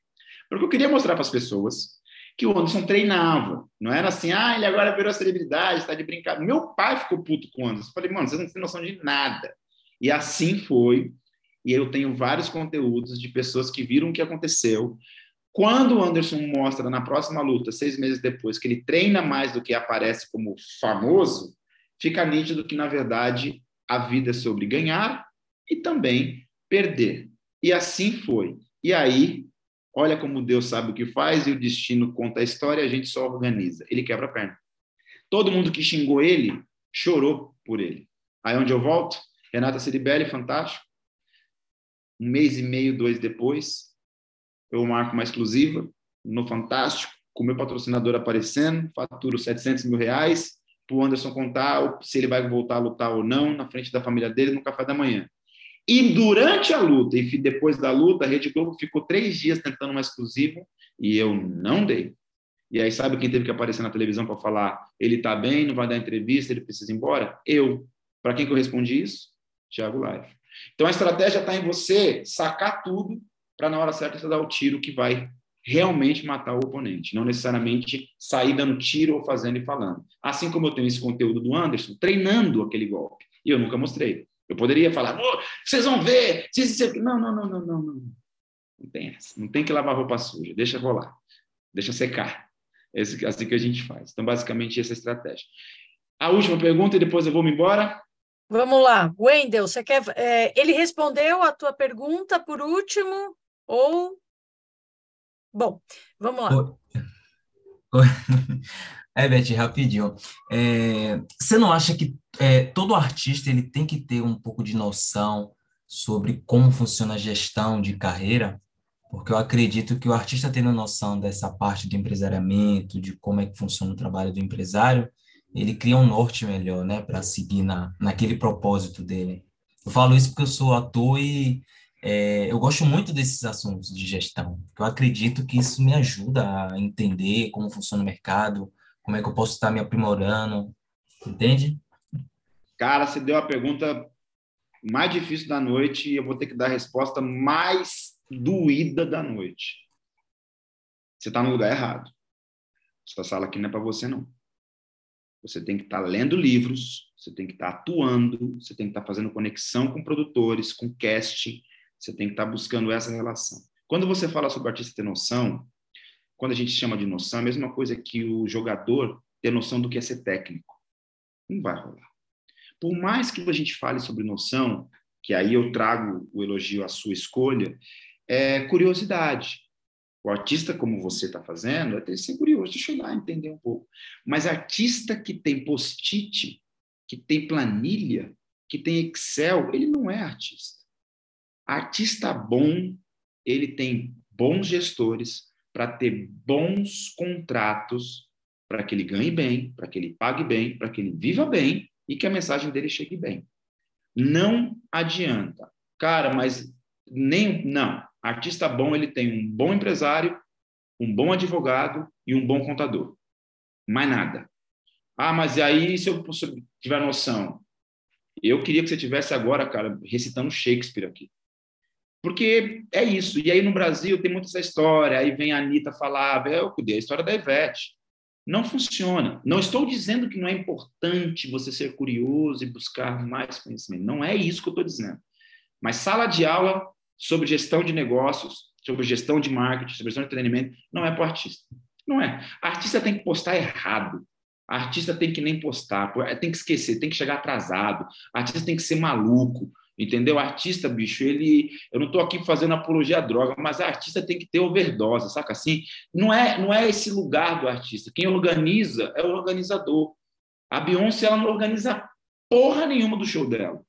Porque eu queria mostrar para as pessoas que o Anderson treinava. Não era assim, ah, ele agora virou celebridade, está de brincadeira. Meu pai ficou puto com o Anderson. Eu falei, mano, vocês não têm noção de nada. E assim foi. E eu tenho vários conteúdos de pessoas que viram o que aconteceu. Quando o Anderson mostra na próxima luta, seis meses depois, que ele treina mais do que aparece como famoso, fica nítido que, na verdade, a vida é sobre ganhar e também perder. E assim foi. E aí, olha como Deus sabe o que faz e o destino conta a história, a gente só organiza. Ele quebra a perna. Todo mundo que xingou ele chorou por ele. Aí onde eu volto? Renata Ciribelli, fantástico. Um mês e meio, dois depois, eu marco uma exclusiva no Fantástico, com meu patrocinador aparecendo, faturo 700 mil reais, para o Anderson contar se ele vai voltar a lutar ou não na frente da família dele no café da manhã. E durante a luta, e depois da luta, a Rede Globo ficou três dias tentando uma exclusiva e eu não dei. E aí, sabe quem teve que aparecer na televisão para falar ele está bem, não vai dar entrevista, ele precisa ir embora? Eu. Para quem que eu respondi isso? Thiago Live. Então a estratégia está em você sacar tudo para na hora certa você dar o tiro que vai realmente matar o oponente, não necessariamente sair dando tiro ou fazendo e falando. Assim como eu tenho esse conteúdo do Anderson, treinando aquele golpe. E eu nunca mostrei. Eu poderia falar, oh, vocês vão ver. Não, não, não, não, não, não. Não tem essa. Não tem que lavar roupa suja. Deixa rolar. Deixa secar. É assim que a gente faz. Então, basicamente, essa é a estratégia. A última pergunta e depois eu vou me embora. Vamos lá, Wendel, você quer? É, ele respondeu a tua pergunta por último ou? Bom, vamos lá. É, Beth, rapidinho. É, você não acha que é, todo artista ele tem que ter um pouco de noção sobre como funciona a gestão de carreira? Porque eu acredito que o artista tendo noção dessa parte do empresariamento, de como é que funciona o trabalho do empresário, ele cria um norte melhor, né, para seguir na, naquele propósito dele. Eu falo isso porque eu sou ator e é, eu gosto muito desses assuntos de gestão, eu acredito que isso me ajuda a entender como funciona o mercado, como é que eu posso estar me aprimorando, entende? Cara, você deu a pergunta mais difícil da noite e eu vou ter que dar a resposta mais doída da noite. Você está no lugar errado. Essa sala aqui não é para você, não. Você tem que estar tá lendo livros, você tem que estar tá atuando, você tem que estar tá fazendo conexão com produtores, com casting, você tem que estar tá buscando essa relação. Quando você fala sobre artista ter noção, quando a gente chama de noção, é a mesma coisa que o jogador ter noção do que é ser técnico. Não vai rolar. Por mais que a gente fale sobre noção, que aí eu trago o elogio à sua escolha, é curiosidade. O artista, como você está fazendo, é ter ser curioso, deixa eu lá entender um pouco. Mas artista que tem post-it, que tem planilha, que tem Excel, ele não é artista. Artista bom, ele tem bons gestores para ter bons contratos, para que ele ganhe bem, para que ele pague bem, para que ele viva bem e que a mensagem dele chegue bem. Não adianta. Cara, mas nem não. Artista bom, ele tem um bom empresário, um bom advogado e um bom contador. Mais nada. Ah, mas aí, se eu tiver noção Eu queria que você tivesse agora, cara, recitando Shakespeare aqui. Porque é isso. E aí no Brasil tem muita essa história. Aí vem a Anitta falar, eu cuidei a história da Ivete. Não funciona. Não estou dizendo que não é importante você ser curioso e buscar mais conhecimento. Não é isso que eu estou dizendo. Mas sala de aula sobre gestão de negócios, sobre gestão de marketing, sobre gestão de treinamento, não é para o artista. Não é. A artista tem que postar errado. A artista tem que nem postar, tem que esquecer, tem que chegar atrasado. A artista tem que ser maluco. Entendeu? Artista, bicho, ele. Eu não estou aqui fazendo apologia à droga, mas a artista tem que ter overdose, saca assim? Não é, não é esse lugar do artista. Quem organiza é o organizador. A Beyoncé, ela não organiza porra nenhuma do show dela.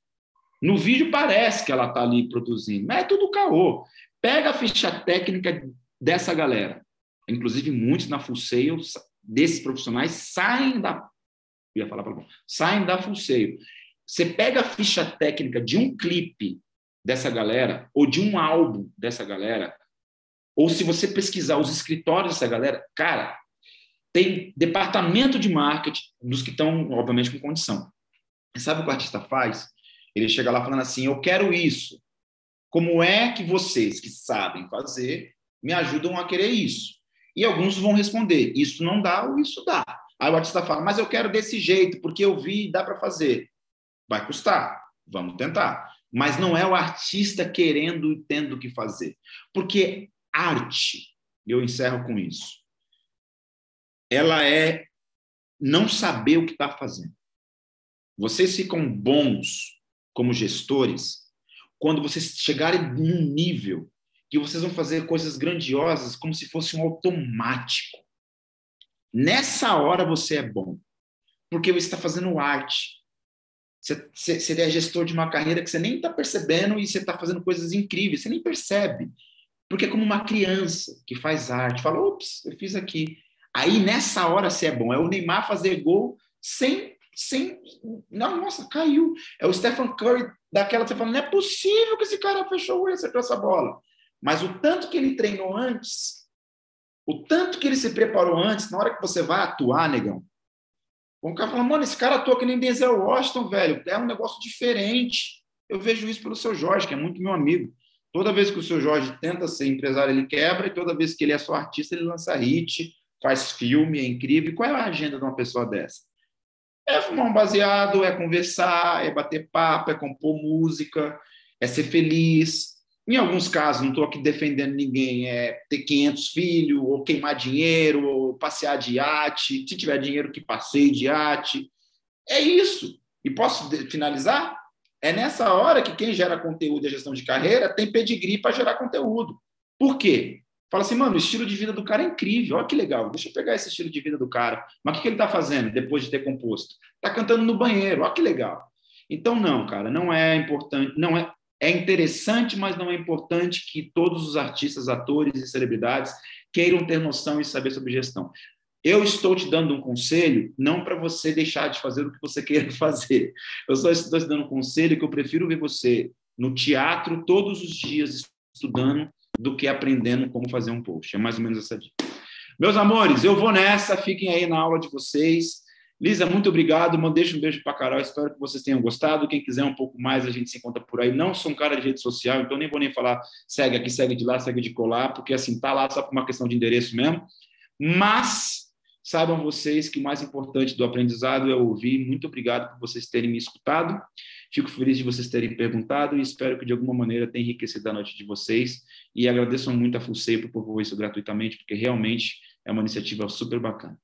No vídeo parece que ela está ali produzindo, mas é tudo caô. Pega a ficha técnica dessa galera. Inclusive, muitos na Full desses profissionais, saem da. Eu ia falar para saem da Full. Você pega a ficha técnica de um clipe dessa galera, ou de um álbum dessa galera, ou se você pesquisar os escritórios dessa galera, cara, tem departamento de marketing dos que estão, obviamente, com condição. Sabe o que o artista faz? Ele chega lá falando assim: Eu quero isso. Como é que vocês que sabem fazer me ajudam a querer isso? E alguns vão responder: Isso não dá ou isso dá. Aí o artista fala: Mas eu quero desse jeito, porque eu vi e dá para fazer. Vai custar, vamos tentar. Mas não é o artista querendo e tendo que fazer. Porque arte, eu encerro com isso, ela é não saber o que está fazendo. Vocês ficam bons como gestores quando vocês chegarem num nível que vocês vão fazer coisas grandiosas como se fosse um automático. Nessa hora você é bom, porque você está fazendo arte. Você, é gestor de uma carreira que você nem está percebendo e você está fazendo coisas incríveis, você nem percebe. Porque é como uma criança que faz arte, fala, ops, eu fiz aqui. Aí nessa hora você é bom. É o Neymar fazer gol sem. sem não, nossa, caiu. É o Stephen Curry daquela você fala, não é possível que esse cara fechou e acertou essa bola. Mas o tanto que ele treinou antes, o tanto que ele se preparou antes, na hora que você vai atuar, negão, o cara fala, mano, esse cara atua que nem Denzel Washington, velho. É um negócio diferente. Eu vejo isso pelo seu Jorge, que é muito meu amigo. Toda vez que o seu Jorge tenta ser empresário, ele quebra, e toda vez que ele é só artista, ele lança hit, faz filme, é incrível. qual é a agenda de uma pessoa dessa? É fumar um baseado, é conversar, é bater papo, é compor música, é ser feliz, em alguns casos, não estou aqui defendendo ninguém, é ter 500 filhos, ou queimar dinheiro, ou passear de iate, se tiver dinheiro que passeie de iate. É isso. E posso finalizar? É nessa hora que quem gera conteúdo e gestão de carreira tem pedigree para gerar conteúdo. Por quê? Fala assim, mano, o estilo de vida do cara é incrível, olha que legal, deixa eu pegar esse estilo de vida do cara. Mas o que, que ele está fazendo depois de ter composto? Está cantando no banheiro, olha que legal. Então, não, cara, não é importante, não é, é interessante, mas não é importante que todos os artistas, atores e celebridades queiram ter noção e saber sobre gestão. Eu estou te dando um conselho, não para você deixar de fazer o que você queira fazer. Eu só estou te dando um conselho que eu prefiro ver você no teatro todos os dias estudando do que aprendendo como fazer um post. É mais ou menos essa dica. Meus amores, eu vou nessa, fiquem aí na aula de vocês. Lisa, muito obrigado. Deixa um beijo para Carol. Espero que vocês tenham gostado. Quem quiser um pouco mais, a gente se encontra por aí. Não sou um cara de rede social, então nem vou nem falar segue aqui, segue de lá, segue de colar, porque assim, tá lá só por uma questão de endereço mesmo. Mas saibam vocês que o mais importante do aprendizado é ouvir. Muito obrigado por vocês terem me escutado. Fico feliz de vocês terem perguntado e espero que de alguma maneira tenha enriquecido a noite de vocês. E agradeço muito a Fulsei por propor isso gratuitamente, porque realmente é uma iniciativa super bacana.